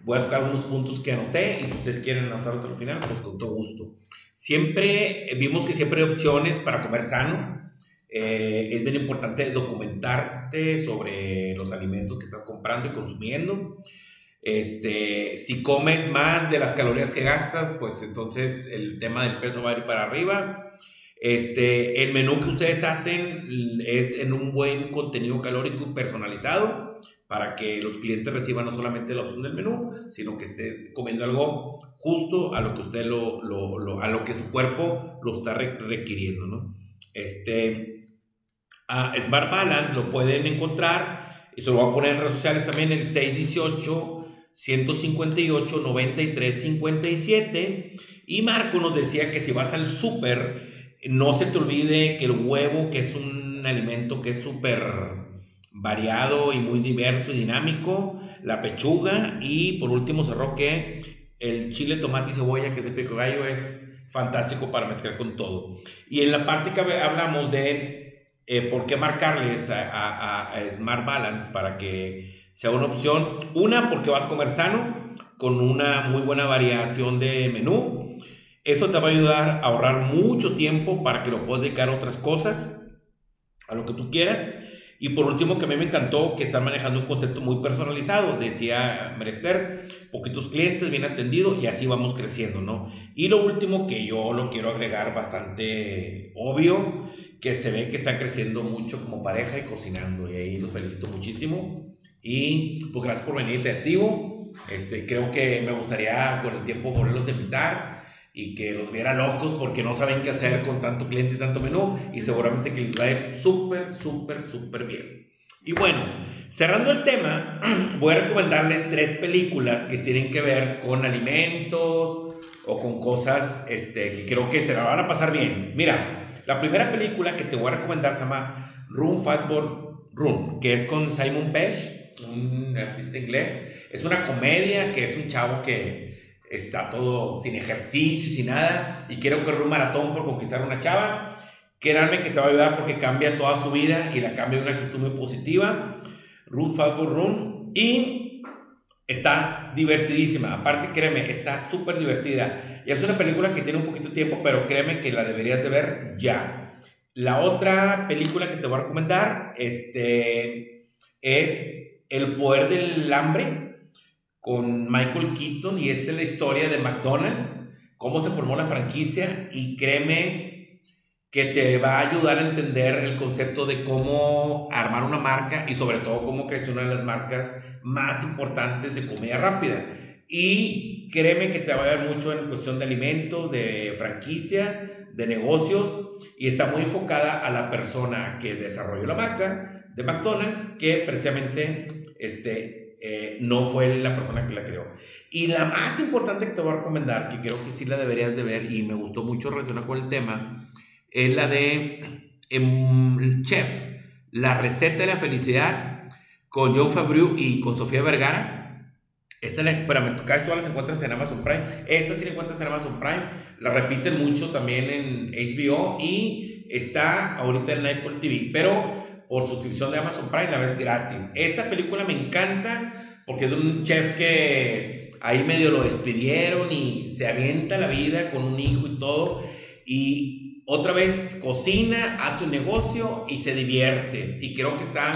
Voy a tocar algunos puntos que anoté y si ustedes quieren anotar otro final, pues con todo gusto. Siempre vimos que siempre hay opciones para comer sano. Eh, es bien importante documentarte sobre los alimentos que estás comprando y consumiendo. Este, si comes más de las calorías que gastas, pues entonces el tema del peso va a ir para arriba. Este, el menú que ustedes hacen es en un buen contenido calórico personalizado para que los clientes reciban no solamente la opción del menú, sino que esté comiendo algo justo a lo que usted lo, lo, a lo que su cuerpo lo está requiriendo, ¿no? Este, a Smart Balance lo pueden encontrar y se lo voy a poner en redes sociales también en 618 158 93 57 y Marco nos decía que si vas al súper no se te olvide que el huevo que es un alimento que es súper variado y muy diverso y dinámico la pechuga y por último cerró que el chile tomate y cebolla que es el pico gallo es fantástico para mezclar con todo. Y en la parte que hablamos de eh, por qué marcarles a Smart Balance para que sea una opción. Una, porque vas a comer sano, con una muy buena variación de menú. Eso te va a ayudar a ahorrar mucho tiempo para que lo puedas dedicar a otras cosas, a lo que tú quieras. Y por último, que a mí me encantó que están manejando un concepto muy personalizado. Decía Merester, poquitos clientes, bien atendido y así vamos creciendo, ¿no? Y lo último que yo lo quiero agregar bastante obvio, que se ve que están creciendo mucho como pareja y cocinando. Y ahí los felicito muchísimo. Y pues gracias por venir de activo. Este, creo que me gustaría con el tiempo volverlos a invitar y que los viera locos porque no saben qué hacer con tanto cliente y tanto menú y seguramente que les va a ir súper, súper, súper bien. Y bueno, cerrando el tema, voy a recomendarles tres películas que tienen que ver con alimentos o con cosas este, que creo que se la van a pasar bien. Mira, la primera película que te voy a recomendar se llama Room Fatboard Room, que es con Simon Page un artista inglés. Es una comedia que es un chavo que está todo sin ejercicio, sin nada, y quiere correr un maratón por conquistar una chava. Créanme que te va a ayudar porque cambia toda su vida y la cambia de una actitud muy positiva. Ruth Falco Run. Y está divertidísima. Aparte, créeme, está súper divertida. Y es una película que tiene un poquito de tiempo, pero créeme que la deberías de ver ya. La otra película que te voy a recomendar este, es el poder del hambre con Michael Keaton y esta es la historia de McDonald's, cómo se formó la franquicia y créeme que te va a ayudar a entender el concepto de cómo armar una marca y sobre todo cómo crecer una de las marcas más importantes de comida rápida. Y créeme que te va a ayudar mucho en cuestión de alimentos, de franquicias, de negocios y está muy enfocada a la persona que desarrolló la marca de McDonald's que precisamente este, eh, no fue la persona que la creó. Y la más importante que te voy a recomendar, que creo que sí la deberías de ver y me gustó mucho relacionada con el tema, es la de em, Chef, la receta de la felicidad con Joe Fabriu y con Sofía Vergara. Esta, espérame, casi todas las encuentras en Amazon Prime. Esta sí la encuentras en Amazon Prime. La repiten mucho también en HBO y está ahorita en Apple TV. Pero por suscripción de Amazon Prime, la ves gratis. Esta película me encanta porque es un chef que ahí medio lo despidieron y se avienta la vida con un hijo y todo. Y otra vez cocina, hace un negocio y se divierte. Y creo que está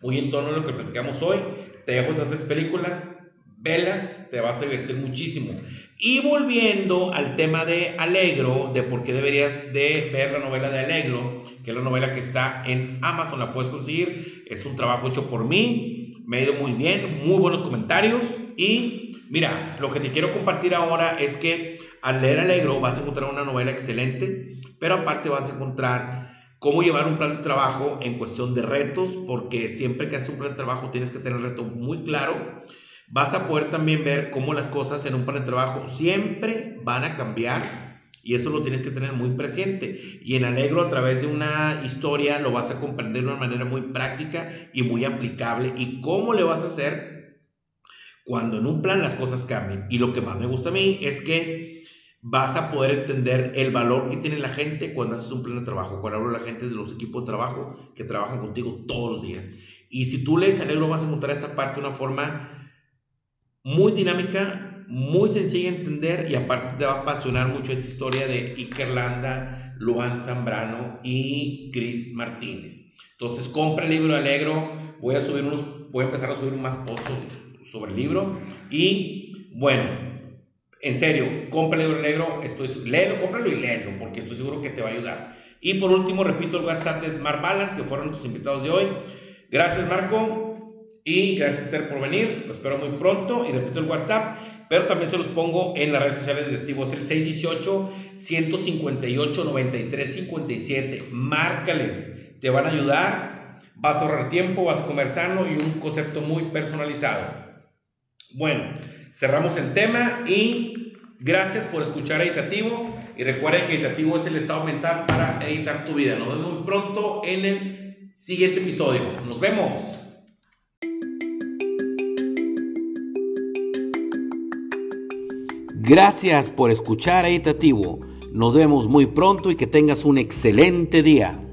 muy en torno a lo que platicamos hoy. Te dejo estas tres películas, velas, te vas a divertir muchísimo. Y volviendo al tema de Alegro, de por qué deberías de ver la novela de Alegro, que es la novela que está en Amazon, la puedes conseguir, es un trabajo hecho por mí, me ha ido muy bien, muy buenos comentarios. Y mira, lo que te quiero compartir ahora es que al leer Alegro vas a encontrar una novela excelente, pero aparte vas a encontrar cómo llevar un plan de trabajo en cuestión de retos, porque siempre que haces un plan de trabajo tienes que tener el reto muy claro vas a poder también ver cómo las cosas en un plan de trabajo siempre van a cambiar y eso lo tienes que tener muy presente. Y en Alegro a través de una historia lo vas a comprender de una manera muy práctica y muy aplicable. ¿Y cómo le vas a hacer cuando en un plan las cosas cambien? Y lo que más me gusta a mí es que vas a poder entender el valor que tiene la gente cuando haces un plan de trabajo. Cuando hablo de la gente de los equipos de trabajo que trabajan contigo todos los días. Y si tú lees libro vas a encontrar esta parte de una forma muy dinámica, muy sencilla de entender y aparte te va a apasionar mucho esta historia de Iker Landa, Luan Zambrano y Chris Martínez. Entonces compra el libro de Alegro, voy a subir unos, voy a empezar a subir más posts sobre el libro y bueno, en serio, compra el libro negro, estoy, léelo, cómpralo y léelo, porque estoy seguro que te va a ayudar. Y por último, repito el WhatsApp de Smart Balance, que fueron nuestros invitados de hoy. Gracias, Marco. Y gracias, Esther, por venir. Lo espero muy pronto. Y repito el WhatsApp, pero también se los pongo en las redes sociales de Directivos. El 618-158-9357. Márcales. Te van a ayudar. Vas a ahorrar tiempo, vas a comer sano y un concepto muy personalizado. Bueno, cerramos el tema y gracias por escuchar a Editativo. Y recuerden que Editativo es el estado mental para editar tu vida. Nos vemos muy pronto en el siguiente episodio. Nos vemos. Gracias por escuchar a Editativo. Nos vemos muy pronto y que tengas un excelente día.